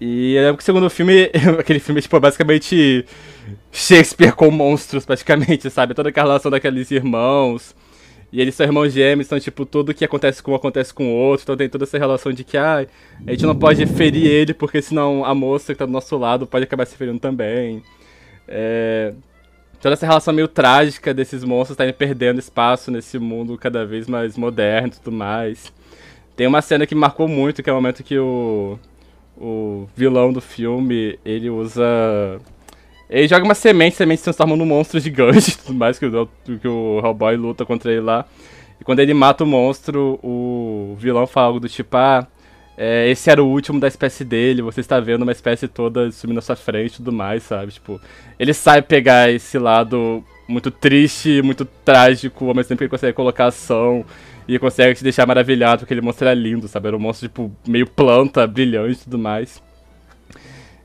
Speaker 4: E eu lembro que o segundo filme, aquele filme, tipo, basicamente Shakespeare com monstros, praticamente, sabe? Toda aquela relação daqueles irmãos. E eles são irmãos gêmeos, então, tipo, tudo que acontece com um acontece com o outro. Então tem toda essa relação de que, ah, a gente não pode ferir ele, porque senão a moça que tá do nosso lado pode acabar se ferindo também. É... Toda essa relação meio trágica desses monstros estarem perdendo espaço nesse mundo cada vez mais moderno e tudo mais. Tem uma cena que me marcou muito, que é o momento que o, o vilão do filme, ele usa ele joga uma semente, semente se transforma num monstro gigante tudo mais, que o, que o Hellboy luta contra ele lá. E quando ele mata o monstro, o vilão fala algo do tipo, ah, é, esse era o último da espécie dele, você está vendo uma espécie toda sumindo na sua frente e tudo mais, sabe? Tipo, ele sabe pegar esse lado muito triste, muito trágico, ao mesmo tempo que ele consegue colocar ação e consegue te deixar maravilhado, porque ele monstro era lindo, sabe? Era um monstro, tipo, meio planta, brilhante e tudo mais.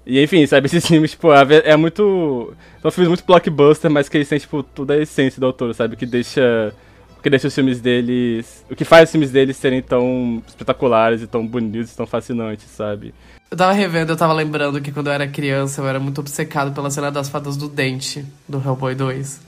Speaker 4: E enfim, sabe, esses filmes, tipo, é muito. São filmes muito blockbuster, mas que eles têm, tipo, toda a essência do autor, sabe? Que deixa. Que deixa os filmes deles. O que faz os filmes deles serem tão espetaculares e tão bonitos e tão fascinantes, sabe?
Speaker 3: Eu tava revendo, eu tava lembrando que quando eu era criança eu era muito obcecado pela cena das fadas do dente do Hellboy 2.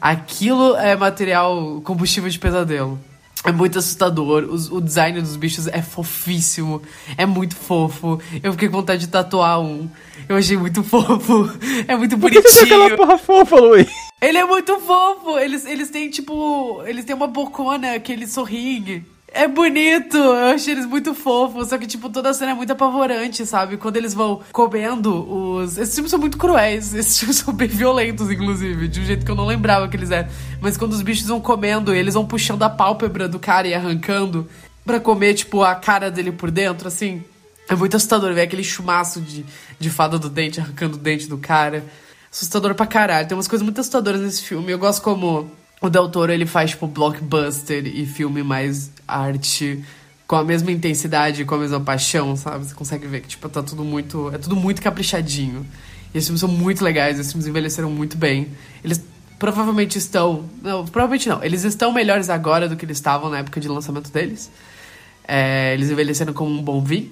Speaker 3: Aquilo é material combustível de pesadelo. É muito assustador. O, o, design dos bichos é fofíssimo. É muito fofo. Eu fiquei com vontade de tatuar um. Eu achei muito fofo. É muito bonitinho. Por que você tem
Speaker 4: aquela porra fofa, Luiz?
Speaker 3: Ele é muito fofo. Eles, eles têm, tipo. Eles têm uma bocona que eles sorriem. É bonito, eu achei eles muito fofos, só que, tipo, toda a cena é muito apavorante, sabe? Quando eles vão comendo os. Esses filmes são muito cruéis, esses filmes são bem violentos, inclusive, de um jeito que eu não lembrava que eles eram. Mas quando os bichos vão comendo, eles vão puxando a pálpebra do cara e arrancando para comer, tipo, a cara dele por dentro, assim. É muito assustador ver aquele chumaço de, de fada do dente arrancando o dente do cara. assustador pra caralho. Tem umas coisas muito assustadoras nesse filme. Eu gosto como o Del Toro, ele faz, tipo, blockbuster e filme mais arte com a mesma intensidade, com a mesma paixão, sabe? Você consegue ver que, tipo, tá tudo muito... É tudo muito caprichadinho. E esses filmes são muito legais, esses filmes envelheceram muito bem. Eles provavelmente estão... Não, provavelmente não. Eles estão melhores agora do que eles estavam na época de lançamento deles. É, eles envelheceram como um bom vinho.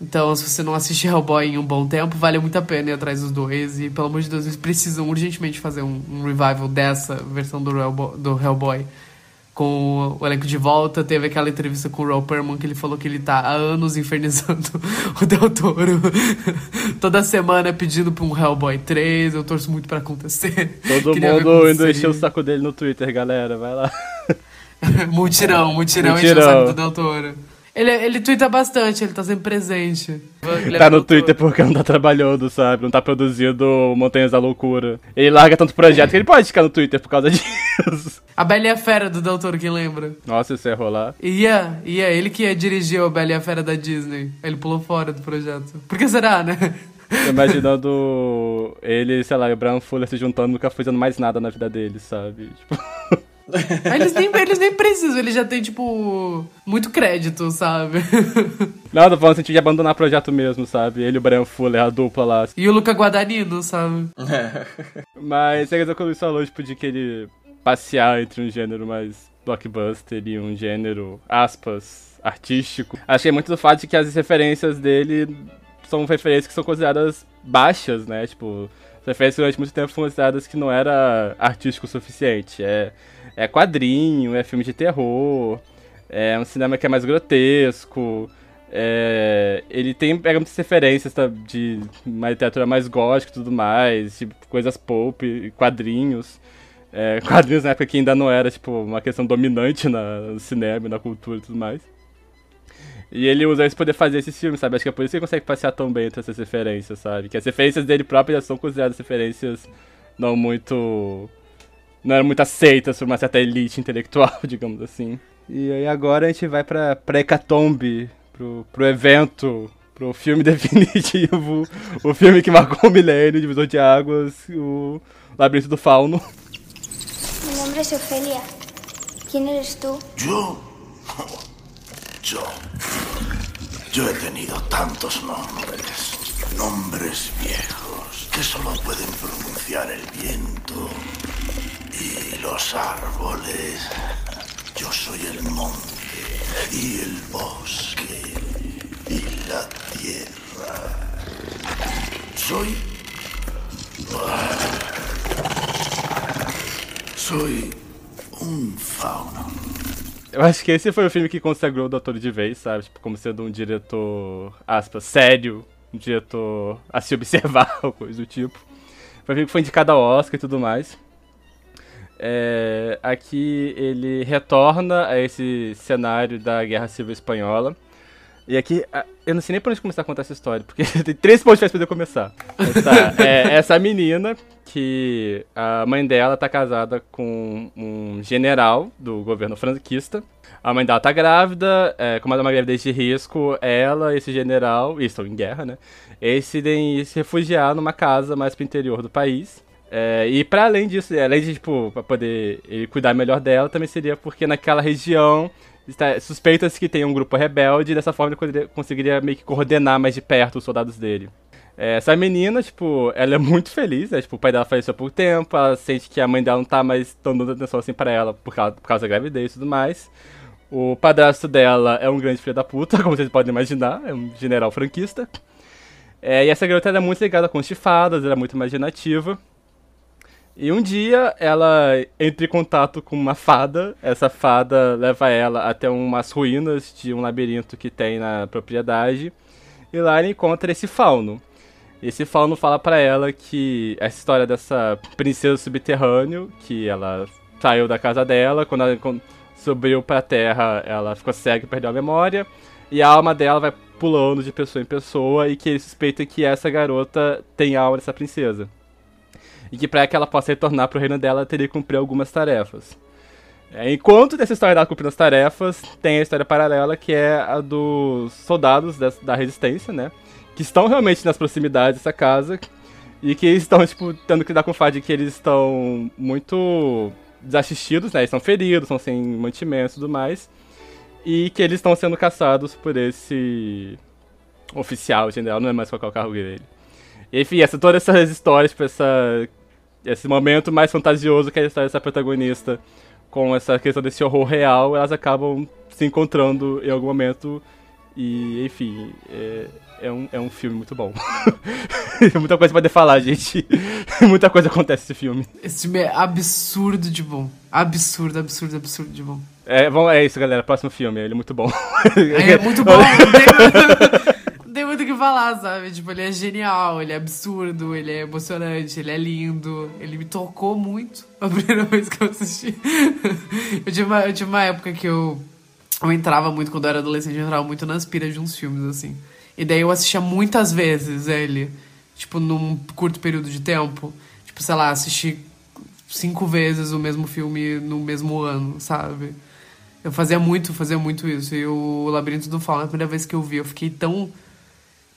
Speaker 3: Então, se você não assistiu Hellboy em um bom tempo, vale muito a pena ir atrás dos dois. E, pelo amor de Deus, eles precisam urgentemente fazer um, um revival dessa versão do Hellboy, do Hellboy com o elenco de volta. Teve aquela entrevista com o Perman que ele falou que ele tá há anos infernizando o Del Toro. Toda semana pedindo pra um Hellboy 3. Eu torço muito para acontecer.
Speaker 4: Todo
Speaker 3: Queria
Speaker 4: mundo indo encher o saco dele no Twitter, galera. Vai lá.
Speaker 3: Mutirão, mutirão, enche o
Speaker 4: Mutirão.
Speaker 3: saco do Del Toro. Ele, ele twitta bastante, ele tá sempre presente. Ele
Speaker 4: tá
Speaker 3: é
Speaker 4: no. Twitter porque não tá trabalhando, sabe? Não tá produzindo Montanhas da Loucura. Ele larga tanto projeto que ele pode ficar no Twitter por causa disso.
Speaker 3: A Bela e a Fera do Del Toro, quem lembra?
Speaker 4: Nossa, isso ia rolar.
Speaker 3: Ia, ia, ele que dirigiu a Bela e a Fera da Disney. Ele pulou fora do projeto. Por que será, né?
Speaker 4: Tô imaginando ele, sei lá, e o Brian Fuller se juntando, nunca fazendo mais nada na vida dele, sabe? Tipo,
Speaker 3: Eles nem, eles nem precisam, ele já tem, tipo, muito crédito, sabe?
Speaker 4: não, tô falando sentido de abandonar o projeto mesmo, sabe? Ele e o Brian Fuller, a dupla lá.
Speaker 3: E o Luca Guadagnino, sabe?
Speaker 4: Mas é que o Luiz falou, tipo, de que ele passear entre um gênero mais blockbuster e um gênero, aspas, artístico. Acho que é muito do fato de que as referências dele são referências que são consideradas baixas, né? Tipo, as referências que durante muito tempo foram consideradas que não era artístico o suficiente. É, é quadrinho, é filme de terror, é um cinema que é mais grotesco. É, ele tem pega muitas referências tá, de uma literatura mais gótica e tudo mais, tipo, coisas pulp, quadrinhos. É, quadrinhos na época que ainda não era tipo, uma questão dominante na, no cinema, na cultura e tudo mais. E ele usa isso pra poder fazer esses filmes, sabe? Acho que é por isso que ele consegue passear tão bem entre essas referências, sabe? Que as referências dele próprias já são consideradas referências não muito. Não eram muito aceitas por uma certa elite intelectual, digamos assim. E aí agora a gente vai pra, pra Hecatombe, pro, pro evento, pro filme definitivo, o filme que marcou o milênio, Divisor de Águas, o Labirinto do Fauno.
Speaker 10: Mi nombre es Ofelia. ¿Quién eres tú?
Speaker 11: ¿Yo? Yo. Yo he tenido tantos nombres. Nombres viejos que solo pueden pronunciar el viento y los árboles. Yo soy el monte y el bosque y la tierra. Soy... Soy un fauno.
Speaker 4: Eu acho que esse foi o filme que consagrou o Doutor de vez, sabe? Tipo, como sendo um diretor, aspas, sério, um diretor a se observar, coisa do tipo. Foi um filme que foi indicado ao Oscar e tudo mais. É, aqui ele retorna a esse cenário da Guerra Civil Espanhola. E aqui, eu não sei nem por onde começar a contar essa história, porque tem três pontos pra poder começar. Tá, é essa menina que a mãe dela tá casada com um general do governo franquista. A mãe dela tá grávida, é, como ela é uma gravidez de risco, ela e esse general, e estão em guerra, né? Decidem se refugiar numa casa mais pro interior do país. É, e para além disso, além de, tipo, pra poder cuidar melhor dela, também seria porque naquela região suspeita-se que tem um grupo rebelde e dessa forma ele conseguiria meio que coordenar mais de perto os soldados dele. É, essa menina, tipo, ela é muito feliz, né? Tipo, o pai dela faleceu há pouco tempo, ela sente que a mãe dela não tá mais dando atenção assim pra ela por causa, por causa da gravidez e tudo mais. O padrasto dela é um grande filho da puta, como vocês podem imaginar, é um general franquista. É, e essa garota ela é muito ligada com chifadas, ela é muito imaginativa. E um dia ela entra em contato com uma fada. Essa fada leva ela até umas ruínas de um labirinto que tem na propriedade. E lá ela encontra esse fauno. Esse fauno fala pra ela que essa história dessa princesa subterrâneo, que ela saiu da casa dela, quando ela subiu pra terra, ela ficou cega e perdeu a memória. E a alma dela vai pulando de pessoa em pessoa e que ele suspeita que essa garota tem a alma dessa princesa e que para que ela possa retornar pro reino dela, ela teria que cumprir algumas tarefas. É, enquanto dessa história dela cumprindo as tarefas, tem a história paralela que é a dos soldados da resistência, né? Que estão realmente nas proximidades dessa casa E que estão, tipo, tendo que dar com o fato de que eles estão muito desassistidos, né? Eles estão feridos, estão sem mantimento e tudo mais. E que eles estão sendo caçados por esse oficial general, não é mais qual é o cargo dele. Enfim, essa, todas essas histórias, tipo, essa, esse momento mais fantasioso que é a história dessa protagonista com essa questão desse horror real, elas acabam se encontrando em algum momento. E, enfim, é, é, um, é um filme muito bom. Muita coisa pra poder falar, gente. Muita coisa acontece nesse filme.
Speaker 3: Esse filme é absurdo de bom. Absurdo, absurdo, absurdo de bom.
Speaker 4: É, bom, é isso, galera. Próximo filme. Ele é muito bom.
Speaker 3: É, é muito bom. Tem muito o que falar, sabe? Tipo, ele é genial, ele é absurdo, ele é emocionante, ele é lindo. Ele me tocou muito a primeira vez que eu assisti. eu, tive uma, eu uma época que eu, eu entrava muito, quando eu era adolescente, eu entrava muito nas piras de uns filmes, assim. E daí eu assistia muitas vezes ele, tipo, num curto período de tempo. Tipo, sei lá, assisti cinco vezes o mesmo filme no mesmo ano, sabe? Eu fazia muito, fazia muito isso. E o Labirinto do Fauno, a primeira vez que eu vi, eu fiquei tão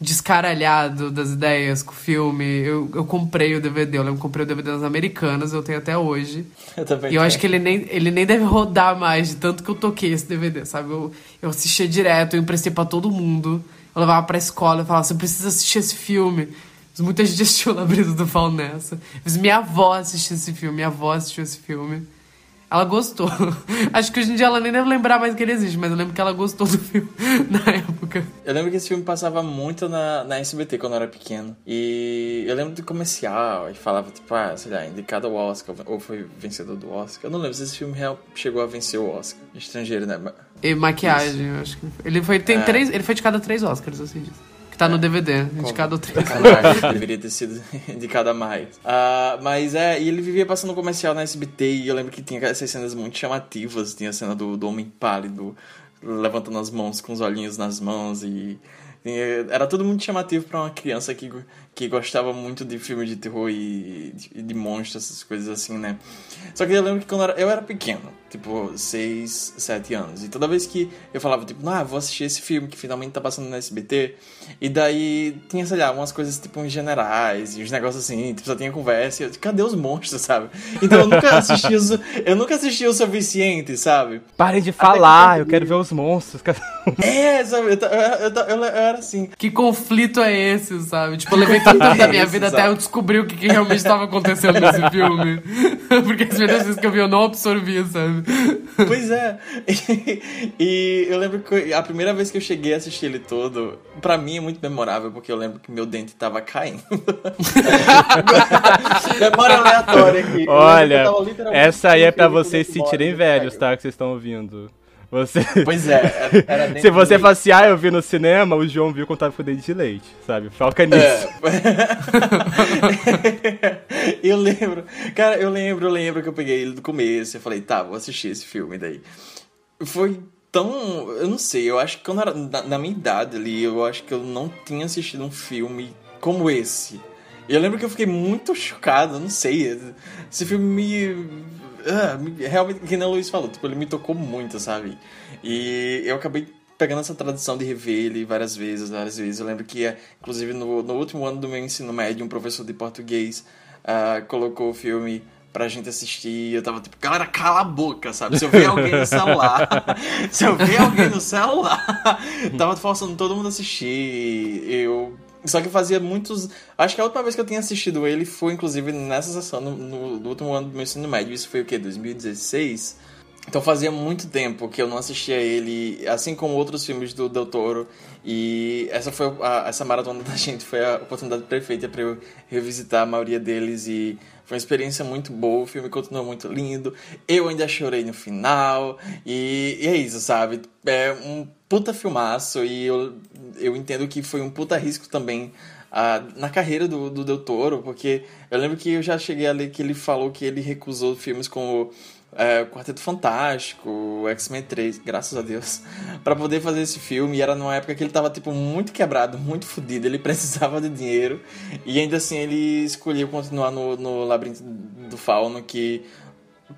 Speaker 3: descaralhado das ideias com o filme. Eu, eu comprei o DVD, eu lembro que comprei o DVD das americanas, eu tenho até hoje.
Speaker 5: Eu também
Speaker 3: e eu acho que ele nem, ele nem deve rodar mais de tanto que eu toquei esse DVD, sabe? Eu, eu assistia direto, eu emprestei para todo mundo. Eu levava pra escola e falava, você precisa assistir esse filme. Muita gente assistiu o Labirinto do Fauno nessa. Minha avó assistir esse filme, minha avó assistiu esse filme. Ela gostou. Acho que hoje em dia ela nem deve lembrar mais que ele existe, mas eu lembro que ela gostou do filme na época.
Speaker 5: Eu lembro que esse filme passava muito na, na SBT quando eu era pequeno. E eu lembro do comercial e falava, tipo, ah, sei lá, indicado ao Oscar, ou foi vencedor do Oscar. Eu não lembro se esse filme real chegou a vencer o Oscar. Estrangeiro, né?
Speaker 3: E maquiagem, Isso. eu acho que. Ele foi, tem é. três, ele foi indicado a três Oscars, assim diz. Tá no DVD, indicado três.
Speaker 5: deveria ter sido indicado a mais. Uh, mas é, e ele vivia passando comercial na SBT e eu lembro que tinha essas cenas muito chamativas. Tinha a cena do, do homem pálido levantando as mãos com os olhinhos nas mãos e era tudo muito chamativo para uma criança que, que gostava muito de filmes de terror e de, de monstros, essas coisas assim, né? Só que eu lembro que quando eu era, eu era pequeno, tipo, 6, 7 anos. E toda vez que eu falava, tipo, ah, vou assistir esse filme que finalmente tá passando no SBT. E daí tinha, sei lá, umas coisas tipo uns generais e uns negócios assim, tipo, só tinha conversa. E eu, cadê os monstros, sabe? Então eu nunca assisti os, eu nunca assisti o suficiente, sabe?
Speaker 4: Parem de falar, eu quero ver os monstros.
Speaker 5: É, sabe? Eu, eu, eu, eu, era assim.
Speaker 3: Que conflito é esse, sabe? Tipo, eu levei tanto tempo da minha vida até eu descobrir o que, que realmente estava acontecendo nesse filme. Porque as primeiras vezes que eu vi eu não absorvia, sabe?
Speaker 5: Pois é. E, e, eu lembro que a primeira vez que eu cheguei a assistir ele todo, pra mim é muito memorável, porque eu lembro que meu dente tava caindo. Memória aleatória aqui.
Speaker 4: Olha, essa aí é pra vocês se sentirem velhos, tá? Que vocês estão ouvindo. Você...
Speaker 5: Pois é, era
Speaker 4: Se você fala assim, ah, eu vi no cinema, o João viu quando tava com dente de leite, sabe? Foca nisso.
Speaker 5: É. eu lembro, cara, eu lembro, eu lembro que eu peguei ele do começo e falei, tá, vou assistir esse filme daí. Foi tão. Eu não sei, eu acho que quando era na, na minha idade ali, eu acho que eu não tinha assistido um filme como esse. Eu lembro que eu fiquei muito chocado, não sei. Esse filme me ah, realmente, que nem o Luiz falou, tipo, ele me tocou muito, sabe? E eu acabei pegando essa tradição de rever ele várias vezes, várias vezes. Eu lembro que, inclusive, no, no último ano do meu ensino médio, um professor de português uh, colocou o filme pra gente assistir. Eu tava tipo, galera, cala a boca, sabe? Se eu ver alguém no celular, se eu ver alguém no celular, tava forçando todo mundo a assistir. Eu só que fazia muitos. Acho que a última vez que eu tinha assistido ele foi, inclusive, nessa sessão, no, no, no último ano do meu ensino médio. Isso foi o quê? 2016? Então fazia muito tempo que eu não assistia ele, assim como outros filmes do Del Toro. E essa foi a, essa maratona da gente foi a oportunidade perfeita para eu revisitar a maioria deles e foi uma experiência muito boa. O filme continuou muito lindo. Eu ainda chorei no final e, e é isso, sabe? É um puta filmaço e eu, eu entendo que foi um puta risco também uh, na carreira do, do Del Toro, porque eu lembro que eu já cheguei a ler que ele falou que ele recusou filmes como é, Quarteto Fantástico, X-Men 3, graças a Deus, para poder fazer esse filme. E era numa época que ele tava, tipo, muito quebrado, muito fodido. Ele precisava de dinheiro. E ainda assim ele escolheu continuar no, no Labirinto do Fauno, que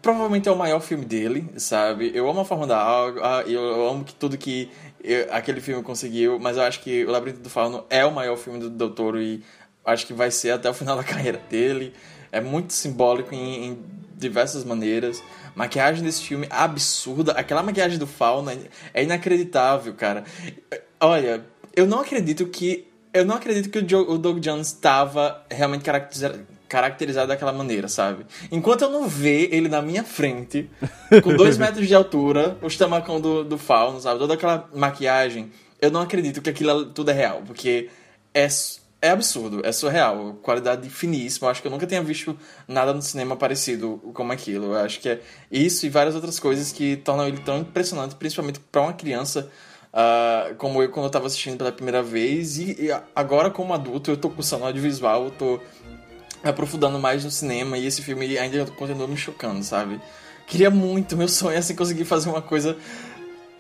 Speaker 5: provavelmente é o maior filme dele, sabe? Eu amo a forma da água, eu amo que tudo que eu, aquele filme conseguiu, mas eu acho que O Labirinto do Fauno é o maior filme do Doutor e acho que vai ser até o final da carreira dele. É muito simbólico em, em diversas maneiras. Maquiagem desse filme absurda. Aquela maquiagem do Fauna é inacreditável, cara. Olha, eu não acredito que. Eu não acredito que o Doug Jones estava realmente caracterizado, caracterizado daquela maneira, sabe? Enquanto eu não ver ele na minha frente, com dois metros de altura, o estamacão do, do Fauno, sabe? Toda aquela maquiagem, eu não acredito que aquilo tudo é real, porque é é absurdo, é surreal, qualidade finíssima. Eu acho que eu nunca tinha visto nada no cinema parecido como aquilo. Eu acho que é isso e várias outras coisas que tornam ele tão impressionante, principalmente para uma criança uh, como eu quando eu estava assistindo pela primeira vez. E, e, agora, como adulto, eu tô cursando audiovisual, eu tô aprofundando mais no cinema e esse filme ainda continua me chocando, sabe? Queria muito, meu sonho é assim conseguir fazer uma coisa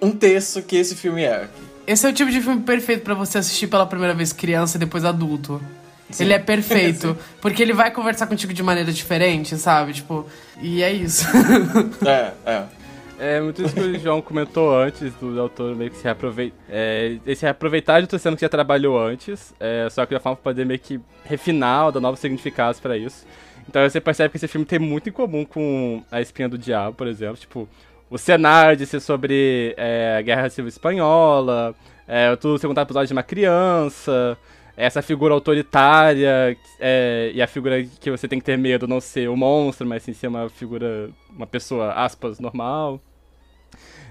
Speaker 5: um terço que esse filme é.
Speaker 3: Esse é o tipo de filme perfeito para você assistir pela primeira vez criança e depois adulto. Sim. Ele é perfeito. porque ele vai conversar contigo de maneira diferente, sabe? Tipo, e é isso.
Speaker 5: é, é.
Speaker 4: É muito isso que o João comentou antes do autor meio que se reaproveitar. É, esse reaproveitar de torcendo que já trabalhou antes, é, só que a forma poder meio que refinar, dar novos significados para isso. Então você percebe que esse filme tem muito em comum com A Espinha do Diabo, por exemplo. Tipo, o cenário de ser sobre é, a Guerra Civil Espanhola, é, tudo ser contado episódio de uma criança, essa figura autoritária é, e a figura que você tem que ter medo não ser o um monstro, mas sim ser uma figura, uma pessoa, aspas, normal.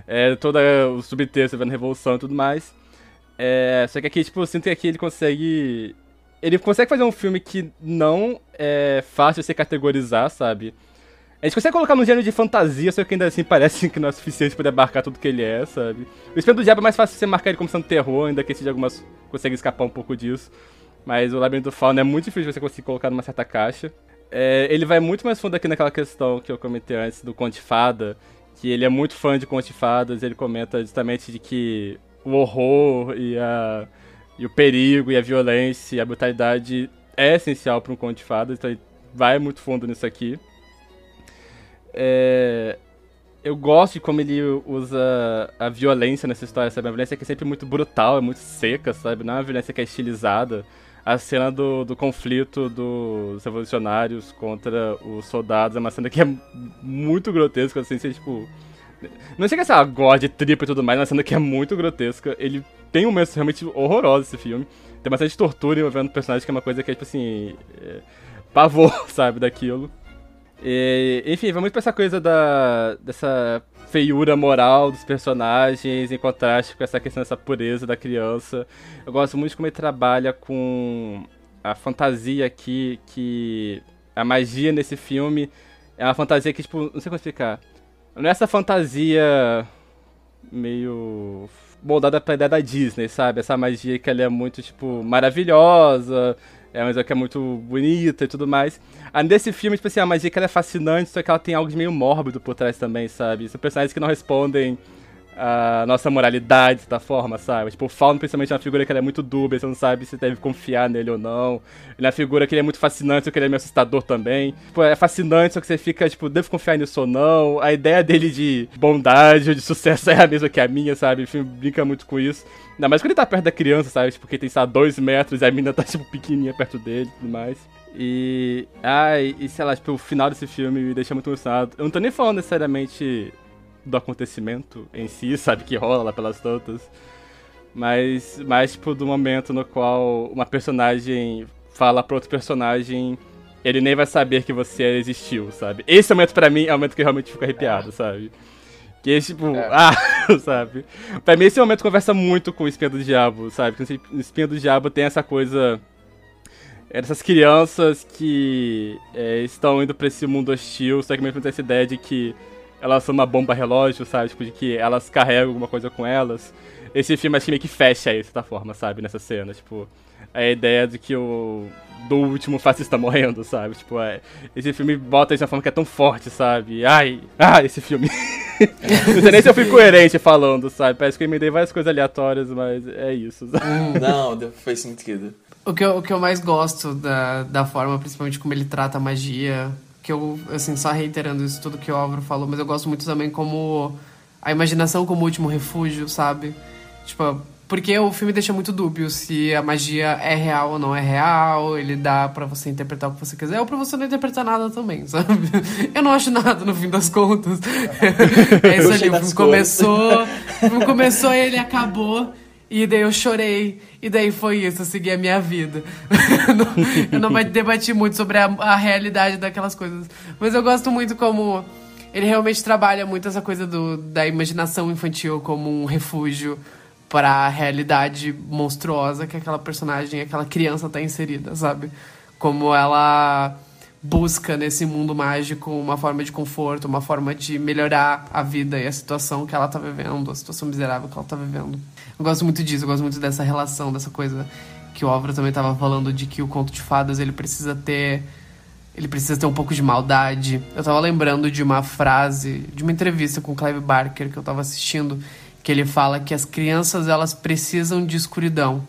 Speaker 4: É, todo o subtexto vendo revolução e tudo mais. É, só que aqui, tipo, eu sinto que aqui ele consegue. Ele consegue fazer um filme que não é fácil de se categorizar, sabe? A gente consegue colocar no gênero de fantasia, só que ainda assim parece que não é suficiente para abarcar tudo que ele é, sabe? O Espelho do Diabo é mais fácil você marcar ele como sendo terror, ainda que esse de algumas consegue escapar um pouco disso. Mas o Labirinto do Fauno é muito difícil você conseguir colocar numa certa caixa. É, ele vai muito mais fundo aqui naquela questão que eu comentei antes do Conte Fada, que ele é muito fã de Conte Fadas, ele comenta justamente de que o horror e, a, e o perigo e a violência e a brutalidade é essencial para um Conte Fadas, então ele vai muito fundo nisso aqui. É, eu gosto de como ele usa a violência nessa história, sabe? A violência que é sempre muito brutal, é muito seca, sabe? Não é uma violência que é estilizada. A cena do, do conflito dos revolucionários contra os soldados é uma cena que é muito grotesca, assim, assim tipo... Não chega a ser uma tripa e tudo mais, é uma cena que é muito grotesca. Ele tem um momento realmente horroroso esse filme. Tem bastante tortura envolvendo o personagem, que é uma coisa que é, tipo assim... É, pavor, sabe, daquilo. E, enfim, muito pra essa coisa da, dessa feiura moral dos personagens em contraste com essa questão dessa pureza da criança. Eu gosto muito como ele trabalha com a fantasia aqui, que a magia nesse filme é uma fantasia que, tipo, não sei como explicar. Não é essa fantasia meio moldada pra ideia da Disney, sabe? Essa magia que ela é muito, tipo, maravilhosa, é uma que é muito bonita e tudo mais. Ah, nesse filme, tipo assim, a magia que ela é fascinante, só que ela tem algo de meio mórbido por trás também, sabe? São personagens que não respondem a nossa moralidade da forma, sabe? Tipo, o Fauno, principalmente, é uma figura que é muito dúbia, você não sabe se deve confiar nele ou não. Ele é uma figura que é muito fascinante, só que ele é meio assustador também. Tipo, é fascinante, só que você fica, tipo, devo confiar nisso ou não. A ideia dele de bondade ou de sucesso é a mesma que a minha, sabe? O filme brinca muito com isso. Ainda mais quando ele tá perto da criança, sabe? Tipo, porque tem, sei dois metros e a mina tá, tipo, pequenininha perto dele e tudo mais. E. Ai, e sei lá, tipo, o final desse filme me deixa muito emocionado. Eu não tô nem falando necessariamente do acontecimento em si, sabe, que rola lá pelas tantas. Mas, mais tipo, do momento no qual uma personagem fala pra outro personagem, ele nem vai saber que você existiu, sabe? Esse momento para mim é o momento que eu realmente fico arrepiado, sabe? Que é tipo, é. ah, sabe? Pra mim esse momento conversa muito com o Espinha do Diabo, sabe? Porque o Espinha do Diabo tem essa coisa essas crianças que é, estão indo pra esse mundo hostil, só que mesmo tem essa ideia de que elas são uma bomba relógio, sabe? Tipo, de que elas carregam alguma coisa com elas. Esse filme acho que meio que fecha isso da forma, sabe? Nessa cena, tipo, a ideia de que o do último fascista morrendo, sabe? Tipo, é, esse filme bota isso de uma forma que é tão forte, sabe? Ai, ah, esse filme. não sei nem se eu fui coerente falando, sabe? Parece que eu emendei várias coisas aleatórias, mas é isso.
Speaker 5: Hum, não, fez sentido.
Speaker 3: O que, eu, o que eu mais gosto da, da forma, principalmente como ele trata a magia, que eu, assim, só reiterando isso tudo que o Álvaro falou, mas eu gosto muito também como a imaginação como último refúgio, sabe? Tipo, Porque o filme deixa muito dúbio se a magia é real ou não é real, ele dá para você interpretar o que você quiser, ou pra você não interpretar nada também, sabe? Eu não acho nada no fim das contas. é isso ali, o filme começou, o filme começou e ele acabou. E daí eu chorei. E daí foi isso, eu segui a minha vida. eu não debati muito sobre a, a, realidade daquelas coisas. Mas eu gosto muito como ele realmente trabalha muito essa coisa do, da imaginação infantil como um refúgio para a realidade monstruosa que aquela personagem, aquela criança está inserida, sabe? Como ela busca nesse mundo mágico uma forma de conforto, uma forma de melhorar a vida e a situação que ela está vivendo, a situação miserável que ela está vivendo. Eu gosto muito disso, eu gosto muito dessa relação, dessa coisa que o Álvaro também estava falando de que o conto de fadas ele precisa ter ele precisa ter um pouco de maldade. Eu estava lembrando de uma frase, de uma entrevista com o Clive Barker que eu estava assistindo, que ele fala que as crianças elas precisam de escuridão,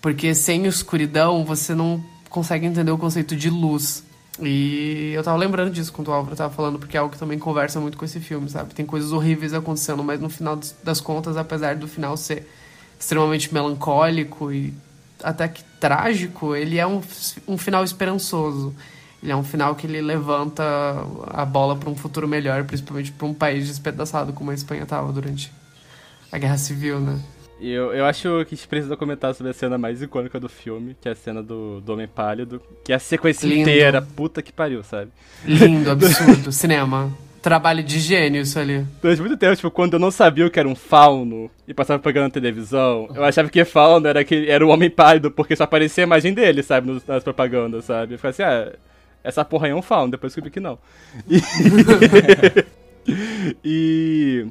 Speaker 3: porque sem escuridão você não consegue entender o conceito de luz. E eu tava lembrando disso quando o Álvaro tava falando, porque é algo que também conversa muito com esse filme, sabe? Tem coisas horríveis acontecendo, mas no final das contas, apesar do final ser extremamente melancólico e até que trágico, ele é um, um final esperançoso. Ele é um final que ele levanta a bola para um futuro melhor, principalmente para um país despedaçado como a Espanha estava durante a Guerra Civil, né?
Speaker 4: Eu, eu acho que a gente precisa comentar sobre a cena mais icônica do filme, que é a cena do, do Homem Pálido, que é a sequência Lindo. inteira, puta que pariu, sabe?
Speaker 3: Lindo, absurdo, cinema. Trabalho de gênio isso ali.
Speaker 4: Durante muito tempo, tipo, quando eu não sabia o que era um fauno e passava pegando na televisão, eu achava que fauno era, que, era o Homem Pálido, porque só aparecia a imagem dele, sabe, nas propagandas, sabe? Eu falei assim, ah, essa porra aí é um fauno, depois descobri que não. E... e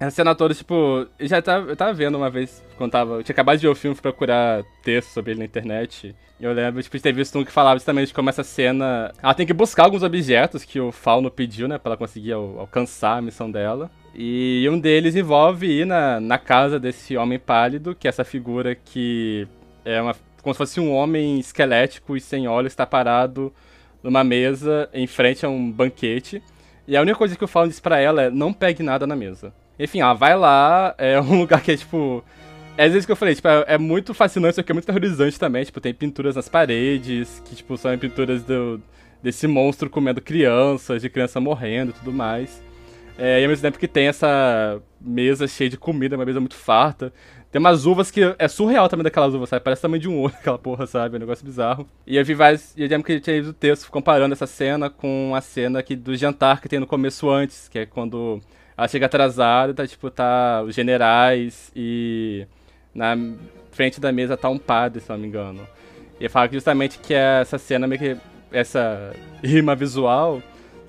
Speaker 4: essa cena toda, tipo, eu já tava, eu tava vendo uma vez, quando tava. Eu tinha acabado de ver o filme, procurar texto sobre ele na internet. E eu lembro, tipo, de ter visto um que falava justamente como essa cena. Ela tem que buscar alguns objetos que o Fauno pediu, né, pra ela conseguir al alcançar a missão dela. E um deles envolve ir na, na casa desse homem pálido, que é essa figura que é uma. como se fosse um homem esquelético e sem olhos, está parado numa mesa em frente a um banquete. E a única coisa que o Fauno diz pra ela é: não pegue nada na mesa. Enfim, ela vai lá, é um lugar que é tipo. É às vezes que eu falei, tipo, é, é muito fascinante, só que é muito terrorizante também. Tipo, tem pinturas nas paredes, que, tipo, são pinturas do, desse monstro comendo crianças, de criança morrendo e tudo mais. É, e ao mesmo tempo que tem essa mesa cheia de comida, uma mesa muito farta. Tem umas uvas que é surreal também daquelas uvas, sabe? Parece tamanho de um olho aquela porra, sabe? É um negócio bizarro. E eu vi vários. E eu lembro que eu tinha lido o texto comparando essa cena com a cena que, do jantar que tem no começo antes, que é quando ela chega atrasada, tá, tipo, tá os generais e na frente da mesa tá um padre, se não me engano. E fala que justamente que essa cena, meio que essa rima visual,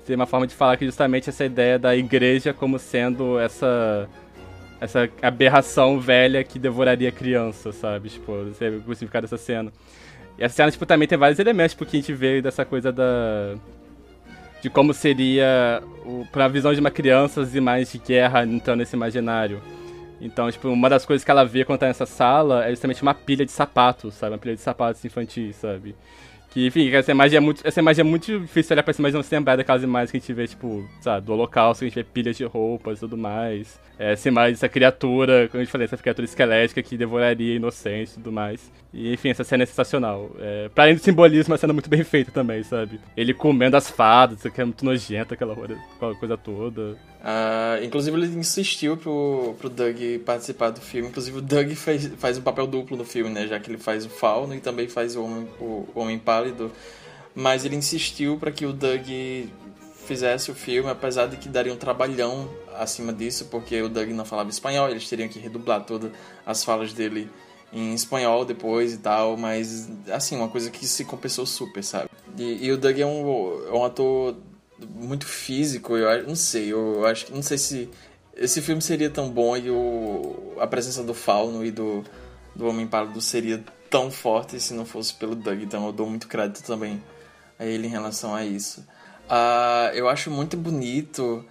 Speaker 4: tem uma forma de falar que justamente essa ideia da igreja como sendo essa essa aberração velha que devoraria criança, sabe? Tipo, o significado dessa cena. E essa cena, tipo, também tem vários elementos, porque a gente vê dessa coisa da de como seria para a visão de uma criança as imagens de guerra entrando nesse imaginário. Então, tipo, uma das coisas que ela vê quando tá nessa sala é justamente uma pilha de sapatos, sabe? Uma pilha de sapatos infantis, sabe? Que, enfim, essa imagem é muito, essa imagem é muito difícil olhar pra essa imagem não se lembrar daquelas imagens que a gente vê, tipo, sabe, do holocausto, a gente vê pilhas de roupas e tudo mais. É, essa imagem, essa criatura, como a gente falei, essa criatura esquelética que devoraria inocentes e tudo mais. E, enfim, essa cena é sensacional. É, pra além do simbolismo, é uma cena muito bem feita também, sabe? Ele comendo as fadas, que é muito nojento, aquela coisa toda.
Speaker 5: Uh, inclusive, ele insistiu pro, pro Doug participar do filme. Inclusive, o Doug faz, faz um papel duplo no filme, né? Já que ele faz o Fauno e também faz o Homem, o, o Homem Pálido. Mas ele insistiu para que o Doug fizesse o filme, apesar de que daria um trabalhão acima disso, porque o Doug não falava espanhol, eles teriam que redublar todas as falas dele em espanhol depois e tal, mas assim, uma coisa que se compensou super, sabe? E, e o Doug é um, é um ator muito físico, eu não sei, eu acho que não sei se esse filme seria tão bom e o, a presença do Fauno e do, do Homem Pálido seria tão forte se não fosse pelo Doug, então eu dou muito crédito também a ele em relação a isso. Uh, eu acho muito bonito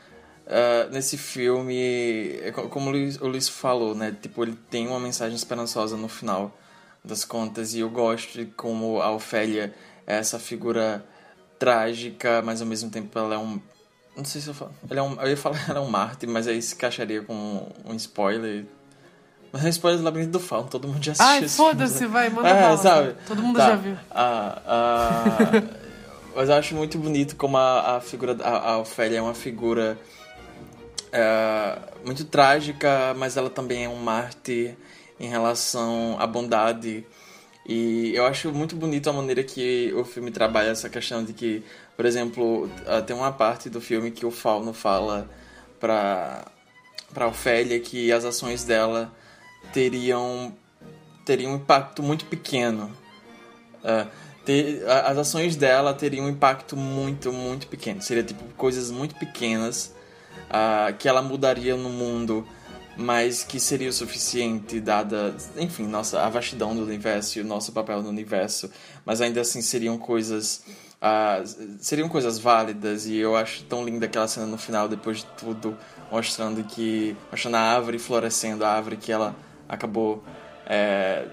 Speaker 5: uh, nesse filme, é como o Luiz, o Luiz falou, né? Tipo, ele tem uma mensagem esperançosa no final das contas e eu gosto de como a Ofélia é essa figura trágica, mas ao mesmo tempo ela é um. Não sei se eu falo. Ela é um, eu ia falar ela é um mártir, mas aí se encaixaria com um spoiler. Mas é spoiler do Labirinto do Fauno, todo mundo já assistiu.
Speaker 3: Ai, foda-se,
Speaker 5: né?
Speaker 3: vai, manda
Speaker 5: é,
Speaker 3: bala.
Speaker 5: sabe?
Speaker 3: Todo mundo
Speaker 5: Tá.
Speaker 3: já viu.
Speaker 5: Ah, ah, mas eu acho muito bonito como a, a figura. A, a Ofélia é uma figura é, muito trágica, mas ela também é um mártir em relação à bondade. E eu acho muito bonito a maneira que o filme trabalha essa questão de que, por exemplo, ah, tem uma parte do filme que o Fauno fala pra, pra Ofélia que as ações dela teriam, teriam um impacto muito pequeno. É, ter- a- as ações dela teriam um impacto muito, muito pequeno. Seria tipo coisas muito pequenas ah, que ela mudaria no mundo, mas que seria o suficiente dada, enfim, nossa a vastidão do universo e o nosso papel no universo. Mas ainda assim seriam coisas ah, seriam coisas válidas e eu acho tão linda aquela cena no final depois de tudo mostrando que mostrando a árvore florescendo a árvore que ela acabou é,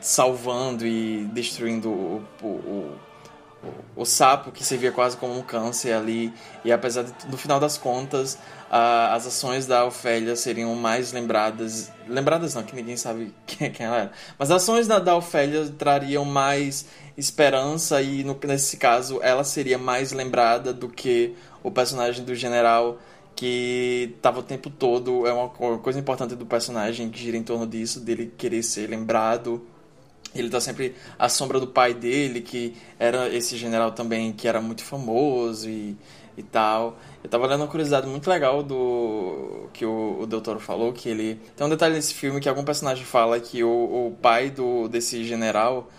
Speaker 5: salvando e destruindo o, o, o, o sapo que servia quase como um câncer ali e apesar de no final das contas as ações da Ofélia seriam mais lembradas lembradas não que ninguém sabe quem, quem ela era mas as ações da, da Ofélia trariam mais esperança e no, nesse caso ela seria mais lembrada do que o personagem do general que tava o tempo todo é uma co- coisa importante do personagem que gira em torno disso dele querer ser lembrado ele tá sempre à sombra do pai dele, que era esse general também que era muito famoso e, e tal. Eu tava lendo uma curiosidade muito legal do que o, o Doutor falou, que ele... Tem um detalhe nesse filme que algum personagem fala que o, o pai do, desse general,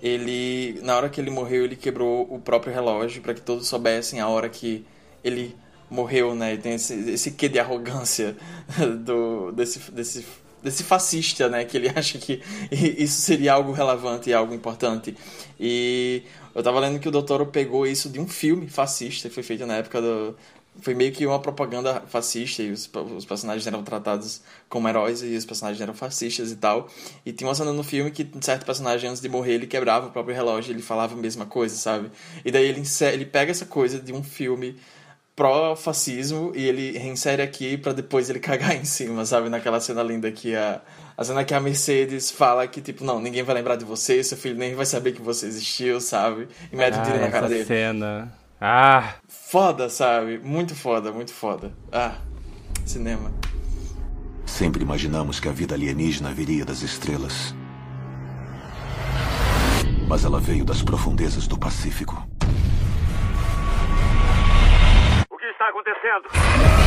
Speaker 5: ele... Na hora que ele morreu, ele quebrou o próprio relógio para que todos soubessem a hora que ele morreu, né? E tem esse, esse quê de arrogância do, desse, desse desse fascista, né, que ele acha que isso seria algo relevante e algo importante. E eu tava lendo que o Doutor pegou isso de um filme fascista que foi feito na época do foi meio que uma propaganda fascista e os, os personagens eram tratados como heróis e os personagens eram fascistas e tal. E tinha uma cena no filme que um certo personagem antes de morrer ele quebrava o próprio relógio e ele falava a mesma coisa, sabe? E daí ele, ele pega essa coisa de um filme pró-fascismo e ele reinsere aqui pra depois ele cagar em cima, sabe? Naquela cena linda que a, a cena que a Mercedes fala que, tipo, não, ninguém vai lembrar de você, seu filho nem vai saber que você existiu, sabe? E mete o tiro
Speaker 4: Ah,
Speaker 5: na cara dele.
Speaker 4: cena. Ah,
Speaker 5: Foda, sabe? Muito foda, muito foda. Ah, cinema.
Speaker 11: Sempre imaginamos que a vida alienígena viria das estrelas. Mas ela veio das profundezas do Pacífico.
Speaker 12: O que está acontecendo?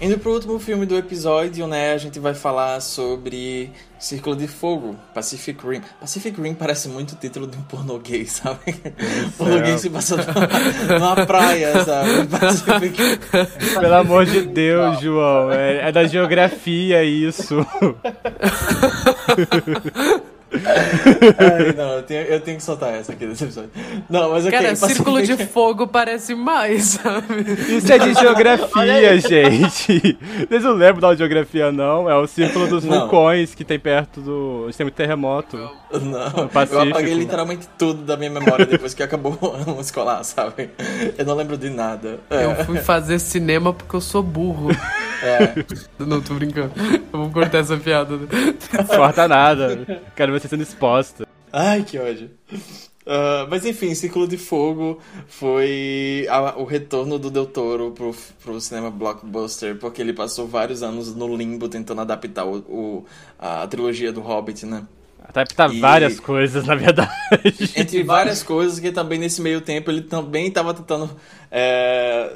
Speaker 5: Indo pro último filme do episódio, né, a gente vai falar sobre Círculo de Fogo, Pacific Rim. Pacific Rim parece muito o título de um pornô gay, sabe? pornô gay se passa numa, numa praia, sabe? Pacific
Speaker 4: pelo amor de Deus, João. É, é da geografia isso.
Speaker 5: Ai, não, eu tenho, eu tenho que soltar essa aqui desse episódio. Não, mas ok,
Speaker 3: Cara, círculo de fogo parece mais, sabe?
Speaker 4: Isso é de geografia, gente. Vocês não lembram da geografia, não? É o círculo dos
Speaker 5: Não.
Speaker 4: vulcões que tem perto do. onde tem muito terremoto.
Speaker 5: Não,
Speaker 4: Pacífico.
Speaker 5: eu apaguei literalmente tudo da minha memória depois que acabou o ano escolar, sabe? Eu não lembro de nada. É.
Speaker 3: Eu fui fazer cinema porque eu sou burro.
Speaker 5: É.
Speaker 3: Não, tô brincando. Eu vou cortar essa piada.
Speaker 4: Não corta nada. Quero ver você sendo exposta.
Speaker 5: Ai, que ódio. Ah, mas enfim, Círculo de Fogo foi a- o retorno do Del Toro pro, pro cinema blockbuster, porque ele passou vários anos no limbo tentando adaptar o, o- a trilogia do Hobbit, né?
Speaker 4: Adaptar
Speaker 5: E-
Speaker 4: várias coisas, na verdade.
Speaker 5: Entre várias coisas que também nesse meio tempo ele também estava tentando é,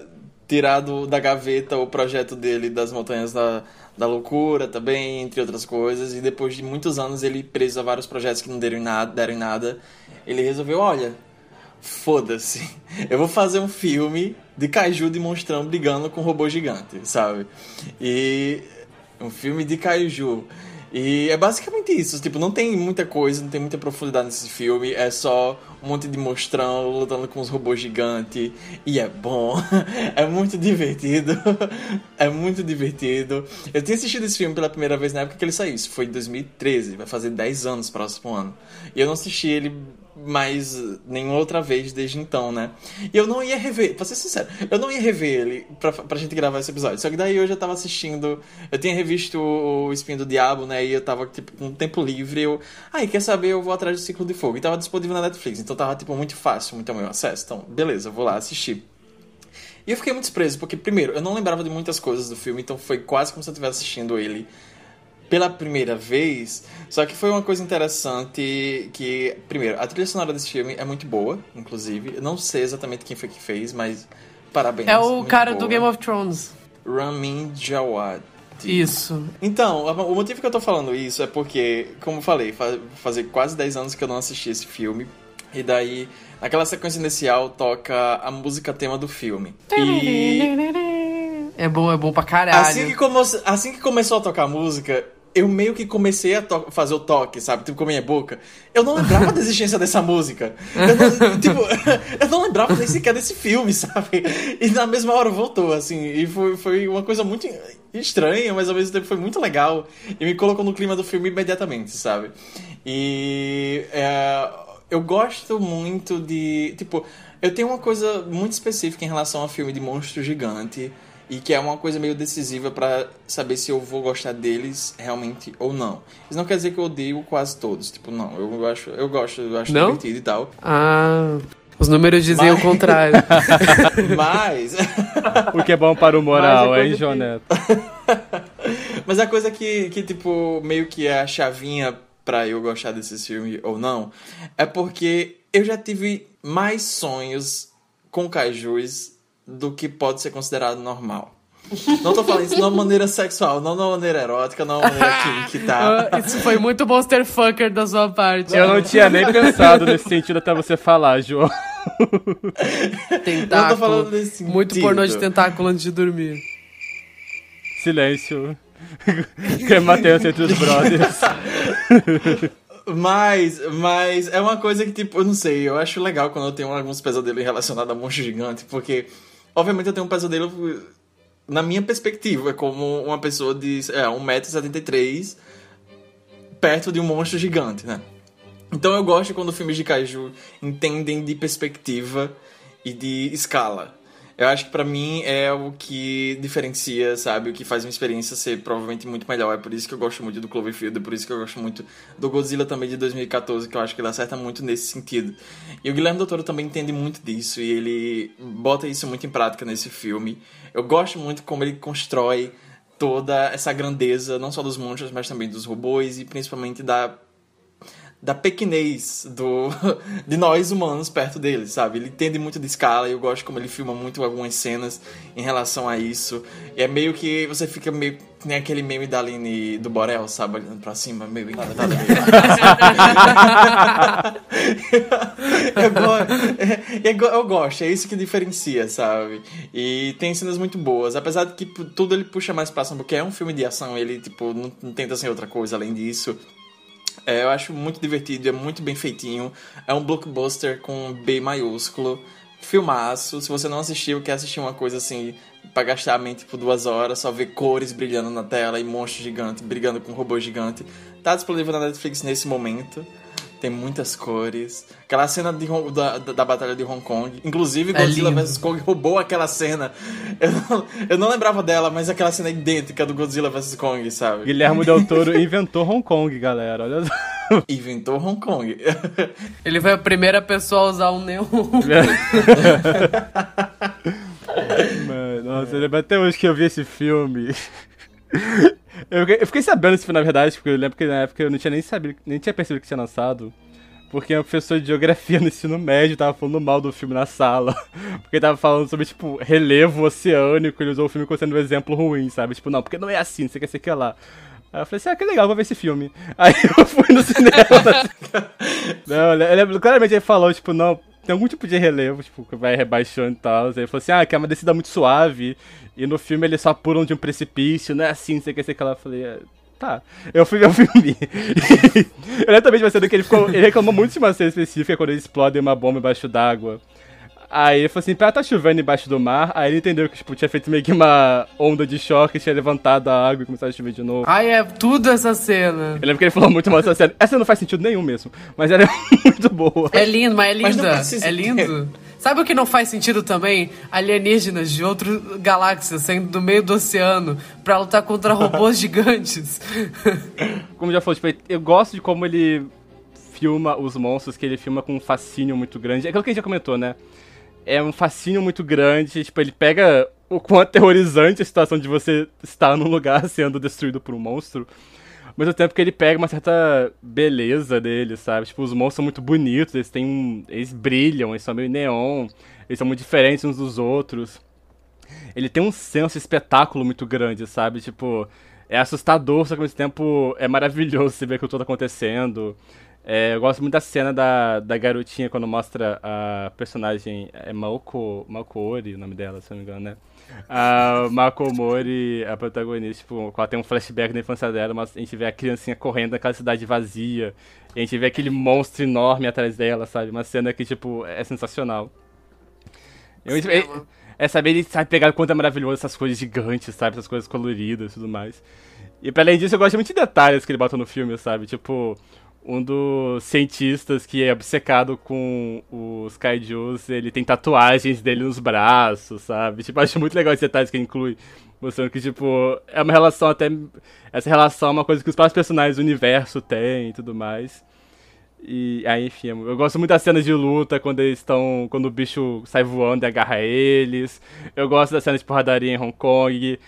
Speaker 5: tirar do- da gaveta o projeto dele das Montanhas da, da Loucura também, entre outras coisas. E depois de muitos anos ele preso a vários projetos que não deram em nada, deram nada ele resolveu, olha, foda-se, eu vou fazer um filme de Kaiju de monstrão brigando com um robô gigante, sabe? E um filme de Kaiju. E é basicamente isso, tipo, não tem muita coisa, não tem muita profundidade nesse filme, é só um monte de monstrão lutando com os robôs gigantes, e é bom, é muito divertido, é muito divertido. Eu tinha assistido esse filme pela primeira vez na época que ele saiu, isso foi em 2013, vai fazer 10 anos próximo ano. E eu não assisti ele mais nenhuma outra vez desde então, né? E eu não ia rever, pra ser sincero, eu não ia rever ele pra, pra gente gravar esse episódio. Só que daí eu já tava assistindo, eu tinha revisto o Espinho do Diabo, né? E eu tava, tipo, com tempo livre. Eu, ai, ah, quer saber? Eu vou atrás do Ciclo de Fogo. E tava disponível na Netflix, então tava, tipo, muito fácil, muito ao meu acesso. Então, beleza, vou lá assistir. E eu fiquei muito surpreso, porque, primeiro, eu não lembrava de muitas coisas do filme, então foi quase como se eu estivesse assistindo ele pela primeira vez. Só que foi uma coisa interessante que, primeiro, a trilha sonora desse filme é muito boa, inclusive. Eu não sei exatamente quem foi que fez, mas parabéns.
Speaker 3: É o cara boa. do Game of Thrones.
Speaker 5: Ramin Djawadi.
Speaker 3: Isso.
Speaker 5: Então, o motivo que eu tô falando isso é porque, como eu falei, faz, fazer quase 10 anos que eu não assisti esse filme. E daí, naquela sequência inicial, toca a música tema do filme. E...
Speaker 3: É bom, é bom pra caralho.
Speaker 5: Assim que, come... assim que começou a tocar a música, eu meio que comecei a fazer o toque, sabe? Tipo, com a minha boca. Eu não lembrava da existência dessa música. Eu não, tipo, eu não lembrava nem sequer desse filme, sabe? E na mesma hora voltou, assim. E foi, foi uma coisa muito estranha, mas ao mesmo tempo foi muito legal. E me colocou no clima do filme imediatamente, sabe? E. É, eu gosto muito de. Tipo, eu tenho uma coisa muito específica em relação a filme de monstro gigante e que é uma coisa meio decisiva para saber se eu vou gostar deles realmente ou não. Isso não quer dizer que eu odeio quase todos, tipo, não, eu acho, eu gosto, eu acho não? divertido e tal.
Speaker 3: Ah, os números dizem Mas... o contrário.
Speaker 5: Mas
Speaker 4: o que é bom para o moral, hein, João Neto?
Speaker 5: Mas a coisa que, que tipo, meio que é a chavinha para eu gostar desse filme ou não, é porque eu já tive mais sonhos com cajus do que pode ser considerado normal. Não tô falando isso de uma maneira sexual, não de uma maneira erótica, não de uma maneira química, tá?
Speaker 3: Isso foi muito monster fucker da sua parte.
Speaker 4: Eu não tinha nem pensado nesse sentido até você falar, João.
Speaker 3: Tentáculo. Não tô falando nesse sentido. Muito pornô de tentáculo antes de dormir.
Speaker 4: Silêncio. Clima tenso entre os brothers.
Speaker 5: Mas, mas é uma coisa que, tipo, eu não sei, eu acho legal quando eu tenho alguns pesadelos relacionados a monstro gigante, porque Obviamente eu tenho um pesadelo na minha perspectiva, como uma pessoa de é, 1,73m perto de um monstro gigante, né? Então eu gosto quando filmes de kaiju entendem de perspectiva e de escala. Eu acho que para mim é o que diferencia, sabe? O que faz uma experiência ser provavelmente muito melhor. É por isso que eu gosto muito do Cloverfield, é por isso que eu gosto muito do Godzilla também de 2014, que eu acho que ele acerta muito nesse sentido. E o Guilherme Doutor também entende muito disso e ele bota isso muito em prática nesse filme. Eu gosto muito como ele constrói toda essa grandeza, não só dos monstros, mas também dos robôs e principalmente da da pequenez do, de nós humanos perto dele, sabe? Ele entende muito de escala e eu gosto como ele filma muito algumas cenas em relação a isso. E é meio que você fica meio nem aquele meme da Aline do Borel, sabe? Olhando pra cima, meio encantado. eu, go eu gosto, é isso que diferencia, sabe? E tem cenas muito boas, apesar de que tudo ele puxa mais pra ação, porque é um filme de ação, ele, tipo, não, não tenta ser outra coisa além disso. É, eu acho muito divertido, é muito bem feitinho. É um blockbuster com B maiúsculo. Filmaço. Se você não assistiu, quer assistir uma coisa assim, pra gastar a mente por duas horas, só ver cores brilhando na tela e monstro gigante brigando com um robô gigante. Tá disponível na Netflix nesse momento tem muitas cores. Aquela cena de, da, da batalha de Hong Kong. Inclusive, é Godzilla vs Kong roubou aquela cena. Eu não, eu não lembrava dela, mas aquela cena é idêntica do Godzilla vs Kong, sabe?
Speaker 4: Guilherme Del Toro inventou Hong Kong, galera. Olha só.
Speaker 5: Inventou Hong Kong.
Speaker 3: Ele foi a primeira pessoa a usar um neon.
Speaker 4: Mano, nossa, lembro até hoje que eu vi esse filme. Eu, eu fiquei sabendo isso, na verdade, porque eu lembro que na época eu não tinha nem sabido, nem tinha percebido que tinha lançado. Porque um professor de geografia no ensino médio tava falando mal do filme na sala. Porque tava falando sobre, tipo, relevo oceânico, ele usou o filme como sendo um exemplo ruim, sabe? Tipo, não, porque não é assim, você quer ser que lá. Aí eu falei assim, ah, que legal, vou ver esse filme. Aí eu fui no cinema. não, eu lembro, claramente ele falou, tipo, não, tem algum tipo de relevo, tipo, que vai rebaixando e tal. Aí ele falou assim, ah, que é uma descida muito suave. E no filme eles só pulam de um precipício, não é assim, sei que, sei que lá. Eu falei, é, tá. Eu fui ver o filme. eu também de uma cena que ele, ficou, ele reclamou muito de uma cena específica quando eles explodem uma bomba embaixo d'água. Aí ele falou assim, pera, tá chovendo embaixo do mar. Aí ele entendeu que, tipo, tinha feito meio que uma onda de choque, tinha levantado a água e começado a chover de novo.
Speaker 3: Ai, é tudo essa cena.
Speaker 4: Eu lembro que ele falou muito mal dessa cena. Essa não faz sentido nenhum mesmo, mas ela é muito boa.
Speaker 3: É lindo, mas é
Speaker 5: Mas não
Speaker 3: linda.
Speaker 5: precisa
Speaker 3: é lindo. Sabe o que não faz sentido também? Alienígenas de outras galáxias saindo do meio do oceano pra lutar contra robôs gigantes.
Speaker 4: Como já falou, tipo, eu gosto de como ele filma os monstros, que ele filma com um fascínio muito grande. É aquilo que a gente já comentou, né? É um fascínio muito grande, tipo, ele pega o quão aterrorizante a situação de você estar num lugar sendo destruído por um monstro, ao mesmo tempo que ele pega uma certa beleza dele, sabe? Tipo, os monstros são muito bonitos, eles têm um... eles brilham, eles são meio neon, eles são muito diferentes uns dos outros. Ele tem um senso de espetáculo muito grande, sabe? Tipo, é assustador, só que ao mesmo tempo é maravilhoso você ver que tudo acontecendo. É, eu gosto muito da cena da, da garotinha quando mostra a personagem. É Maoko, Maoko Ori, o nome dela, se não me engano, né? A Mako Mori, a protagonista, tipo, ela tem um flashback da infância dela, mas a gente vê a criancinha correndo naquela cidade vazia. E a gente vê aquele monstro enorme atrás dela, sabe? Uma cena que, tipo, é sensacional. Eu, é, é saber ele sabe pegar o quanto é maravilhoso essas coisas gigantes, sabe? Essas coisas coloridas e tudo mais. E pra além disso, eu gosto muito de detalhes que ele bota no filme, sabe? Tipo, um dos cientistas que é obcecado com os kaijus, ele tem tatuagens dele nos braços, sabe? Tipo, acho muito legal esses detalhes que ele inclui. Mostrando que, tipo, é uma relação até. Essa relação é uma coisa que os próprios personagens do universo têm e tudo mais. E aí, enfim, eu gosto muito das cenas de luta quando eles estão. Quando o bicho sai voando e agarra eles. Eu gosto das cenas de porradaria em Hong Kong.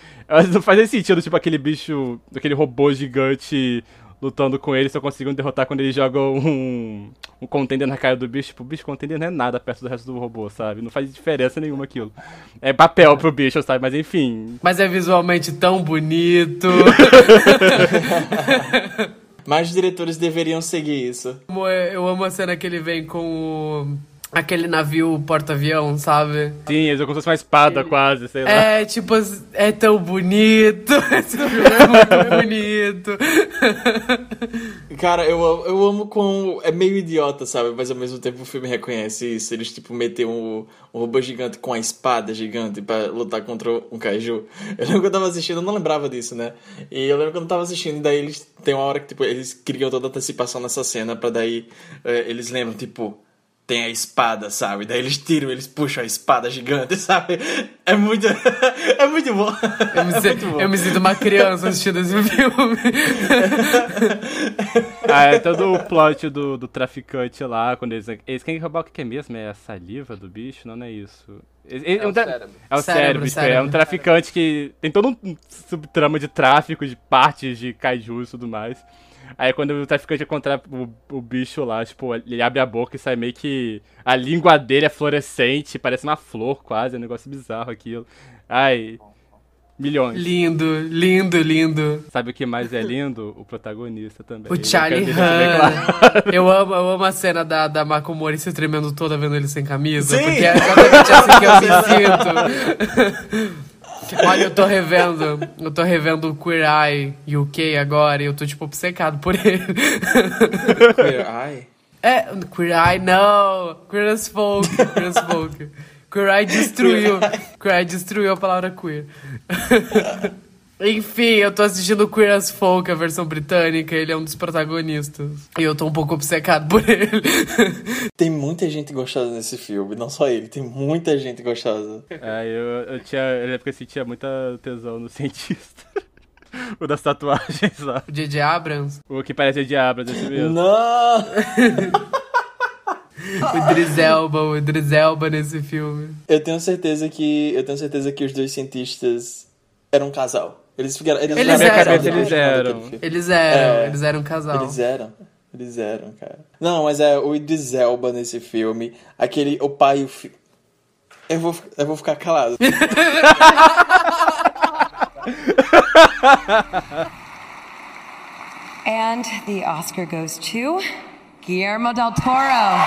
Speaker 4: Não faz nem sentido, tipo, aquele bicho. aquele robô gigante lutando com ele, só conseguiam derrotar quando eles jogam um, um contender na cara do bicho. Tipo, o bicho contender não é nada perto do resto do robô, sabe? Não faz diferença nenhuma aquilo. É papel pro bicho, sabe? Mas enfim.
Speaker 3: Mas é visualmente tão bonito.
Speaker 5: Mais diretores deveriam seguir isso.
Speaker 3: É- Eu amo a cena que ele vem com o... Aquele navio porta-avião, sabe?
Speaker 4: Sim, eles como se fosse uma espada quase, sei lá.
Speaker 3: É, tipo, é tão bonito. Esse filme é muito bonito.
Speaker 5: Cara, eu, amo- eu amo com. É meio idiota, sabe? Mas ao mesmo tempo o filme reconhece isso. Eles, tipo, meteram um, um robô gigante com a espada gigante pra lutar contra um kaiju. Eu lembro que eu tava assistindo, eu não lembrava disso, né? E eu lembro quando eu tava assistindo, daí eles. Tem uma hora que, tipo, eles criam toda a antecipação nessa cena pra daí. eh, eles lembram, tipo. Tem a espada, sabe? Daí eles tiram, eles puxam a espada gigante, sabe? É muito. é muito bom.
Speaker 3: Eu me, sinto, eu me sinto uma criança assistindo esse filme.
Speaker 4: Ah, é todo o plot do, do traficante lá, quando eles. Eles querem roubar o que é mesmo? É a saliva do bicho? Não, não é isso. Ele-
Speaker 5: É o
Speaker 4: um tra-
Speaker 5: cérebro.
Speaker 4: É o
Speaker 3: Cérebro,
Speaker 4: cérebro, isso aí. É
Speaker 3: cérebro.
Speaker 4: um traficante que tem todo um subtrama de tráfico de partes de kaijus e tudo mais. Aí quando o traficante encontrar o, o bicho lá, tipo, ele abre a boca e sai meio que. A língua dele é fluorescente, parece uma flor quase, é um negócio bizarro aquilo. Ai. Milhões.
Speaker 3: lindo, lindo, lindo.
Speaker 4: Sabe o que mais é lindo? O protagonista também.
Speaker 3: O Charlie
Speaker 4: bem claro.
Speaker 3: Han. Eu amo, eu amo a cena da, da Makomori se tremendo toda vendo ele sem camisa.
Speaker 5: Sim.
Speaker 3: Porque é exatamente assim que eu me sinto. Olha, eu tô revendo. Eu tô revendo o Queer Eye UK agora e eu tô, tipo, obcecado por ele.
Speaker 5: Ai.
Speaker 3: É, Queer Eye não. Queer as Folk. Queer as Folk. Queer Eye destruiu. Queer Eye destruiu a palavra queer. Enfim, eu tô assistindo Queer as Folk, a versão britânica. Ele é um dos protagonistas. E eu tô um pouco obcecado por ele.
Speaker 5: Tem muita gente gostosa nesse filme, não só ele, tem muita gente gostosa.
Speaker 4: É, eu, eu tinha. Lembro que eu sentia muita tesão no cientista. o das tatuagens lá.
Speaker 3: O J.J. Abrams.
Speaker 4: O que parece Diabras, esse mesmo.
Speaker 5: Não!
Speaker 3: O Idris Elba, o Idris Elba nesse filme.
Speaker 5: Eu tenho certeza que. Eu tenho certeza que os dois cientistas eram um casal. Eles ficaram. Eles,
Speaker 3: Eles eram.
Speaker 5: casados
Speaker 4: Eles eram.
Speaker 3: Eles eram,
Speaker 5: É.
Speaker 3: eles eram um casal.
Speaker 5: Eles eram. Eles eram, cara. Não, mas é o Idris Elba nesse filme. Aquele. O pai e o filho. Eu vou, eu vou ficar calado.
Speaker 13: And the Oscar goes to Guillermo del Toro.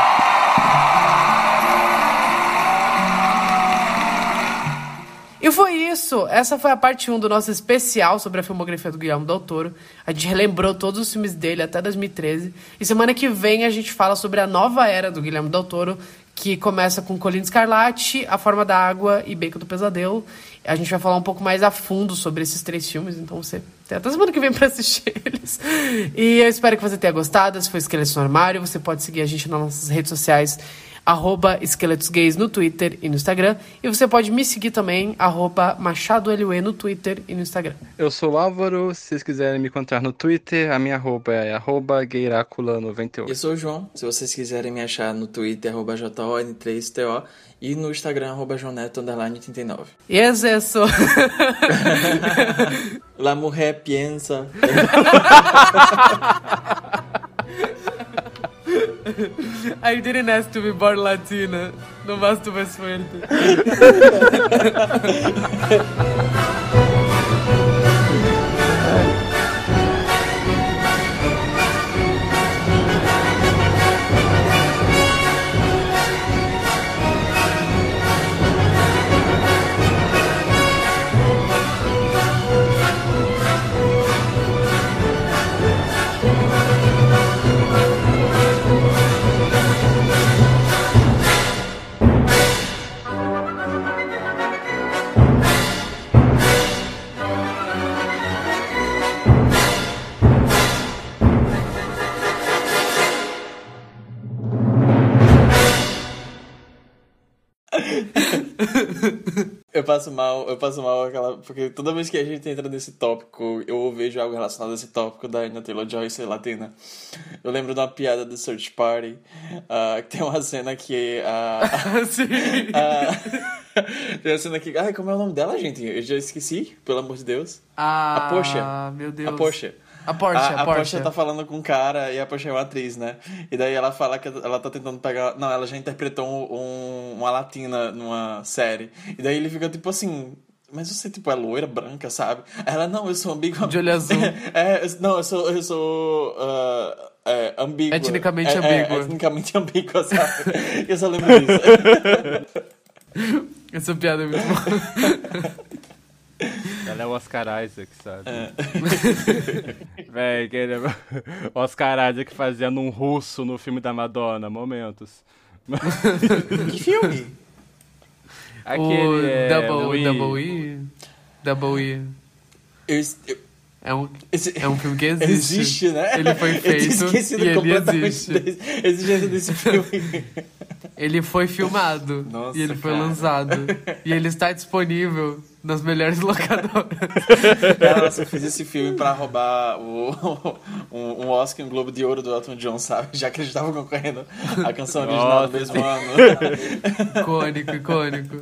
Speaker 3: E foi isso. Essa foi a parte 1 do nosso especial sobre a filmografia do Guilherme Del Toro. A gente relembrou todos os filmes dele até 2013. E semana que vem a gente fala sobre a nova era do Guilherme Del Toro, que começa com Colina Escarlate, A Forma da Água e Beco do Pesadelo. A gente vai falar um pouco mais a fundo sobre esses três filmes, então você tem até semana que vem pra assistir eles. E eu espero que você tenha gostado. Esse foi Esqueletos no Armário. Você pode seguir a gente nas nossas redes sociais, arroba Esqueletos Gays no Twitter e no Instagram. E você pode me seguir também, arroba Machado LUE no Twitter e no Instagram.
Speaker 4: Eu sou o Álvaro, se vocês quiserem me encontrar no Twitter, a minha arroba é arroba Gueiracula98.
Speaker 5: Eu sou o João, se vocês quiserem me achar no Twitter, arroba JON3TO e no Instagram, arroba Joneto, underline 39.
Speaker 3: E es eso.
Speaker 5: La mujer piensa.
Speaker 3: I didn't ask to be born Latina. No más tuve suerte.
Speaker 5: Eu passo mal, eu passo mal aquela. Porque toda vez que a gente entra nesse tópico, eu vejo algo relacionado a esse tópico da Anya Taylor Joy ser latina. Eu lembro de uma piada do Search Party, uh, que tem uma cena que. Uh,
Speaker 3: Sim.
Speaker 5: Uh, tem uma cena que. Ai, como é o nome dela, gente? Eu já esqueci, pelo amor de Deus.
Speaker 3: Ah,
Speaker 5: a Porsche.
Speaker 3: meu Deus.
Speaker 5: A Porsche.
Speaker 3: A Porsche,
Speaker 5: a,
Speaker 3: a,
Speaker 5: a
Speaker 3: Porsche.
Speaker 5: Porsche tá falando com um cara e a Porsche é uma atriz, né? E daí ela fala que ela tá tentando pegar. Não, ela já interpretou um, uma latina numa série. E daí ele fica tipo assim. Mas você, tipo, é loira, branca, sabe? Ela, não, eu sou ambígua.
Speaker 3: De olho azul.
Speaker 5: é, eu- não, eu sou. Eu sou uh, é, ambígua.
Speaker 3: Etnicamente
Speaker 5: É,
Speaker 3: ambígua.
Speaker 5: É, etnicamente ambígua, sabe? eu só lembro disso.
Speaker 3: Essa piada é muito boa.
Speaker 4: Ela é o Oscar Isaac, sabe? Véi, que ele é... o Oscar Isaac fazendo um russo no filme da Madonna, momentos.
Speaker 5: que filme?
Speaker 4: Aquele
Speaker 3: o
Speaker 4: é,
Speaker 3: Double,
Speaker 4: do
Speaker 3: Double E. Double E.
Speaker 5: Eu, eu,
Speaker 3: É um,
Speaker 5: esse-
Speaker 3: é um filme que existe.
Speaker 5: Existe, né?
Speaker 3: Ele foi
Speaker 5: Eu
Speaker 3: feito
Speaker 5: esquecido
Speaker 3: e ele
Speaker 5: completamente
Speaker 3: existe.
Speaker 5: da existência desse filme.
Speaker 3: Ele foi filmado
Speaker 5: Nossa,
Speaker 3: e ele foi
Speaker 5: cara.
Speaker 3: lançado. E ele está disponível nas melhores locadoras.
Speaker 5: Nossa, eu fiz esse filme pra roubar o, um, um Oscar e um Globo de Ouro do Elton John, sabe? Já que eles estavam concorrendo a canção original do
Speaker 4: Nossa.
Speaker 5: mesmo ano.
Speaker 3: icônico, icônico.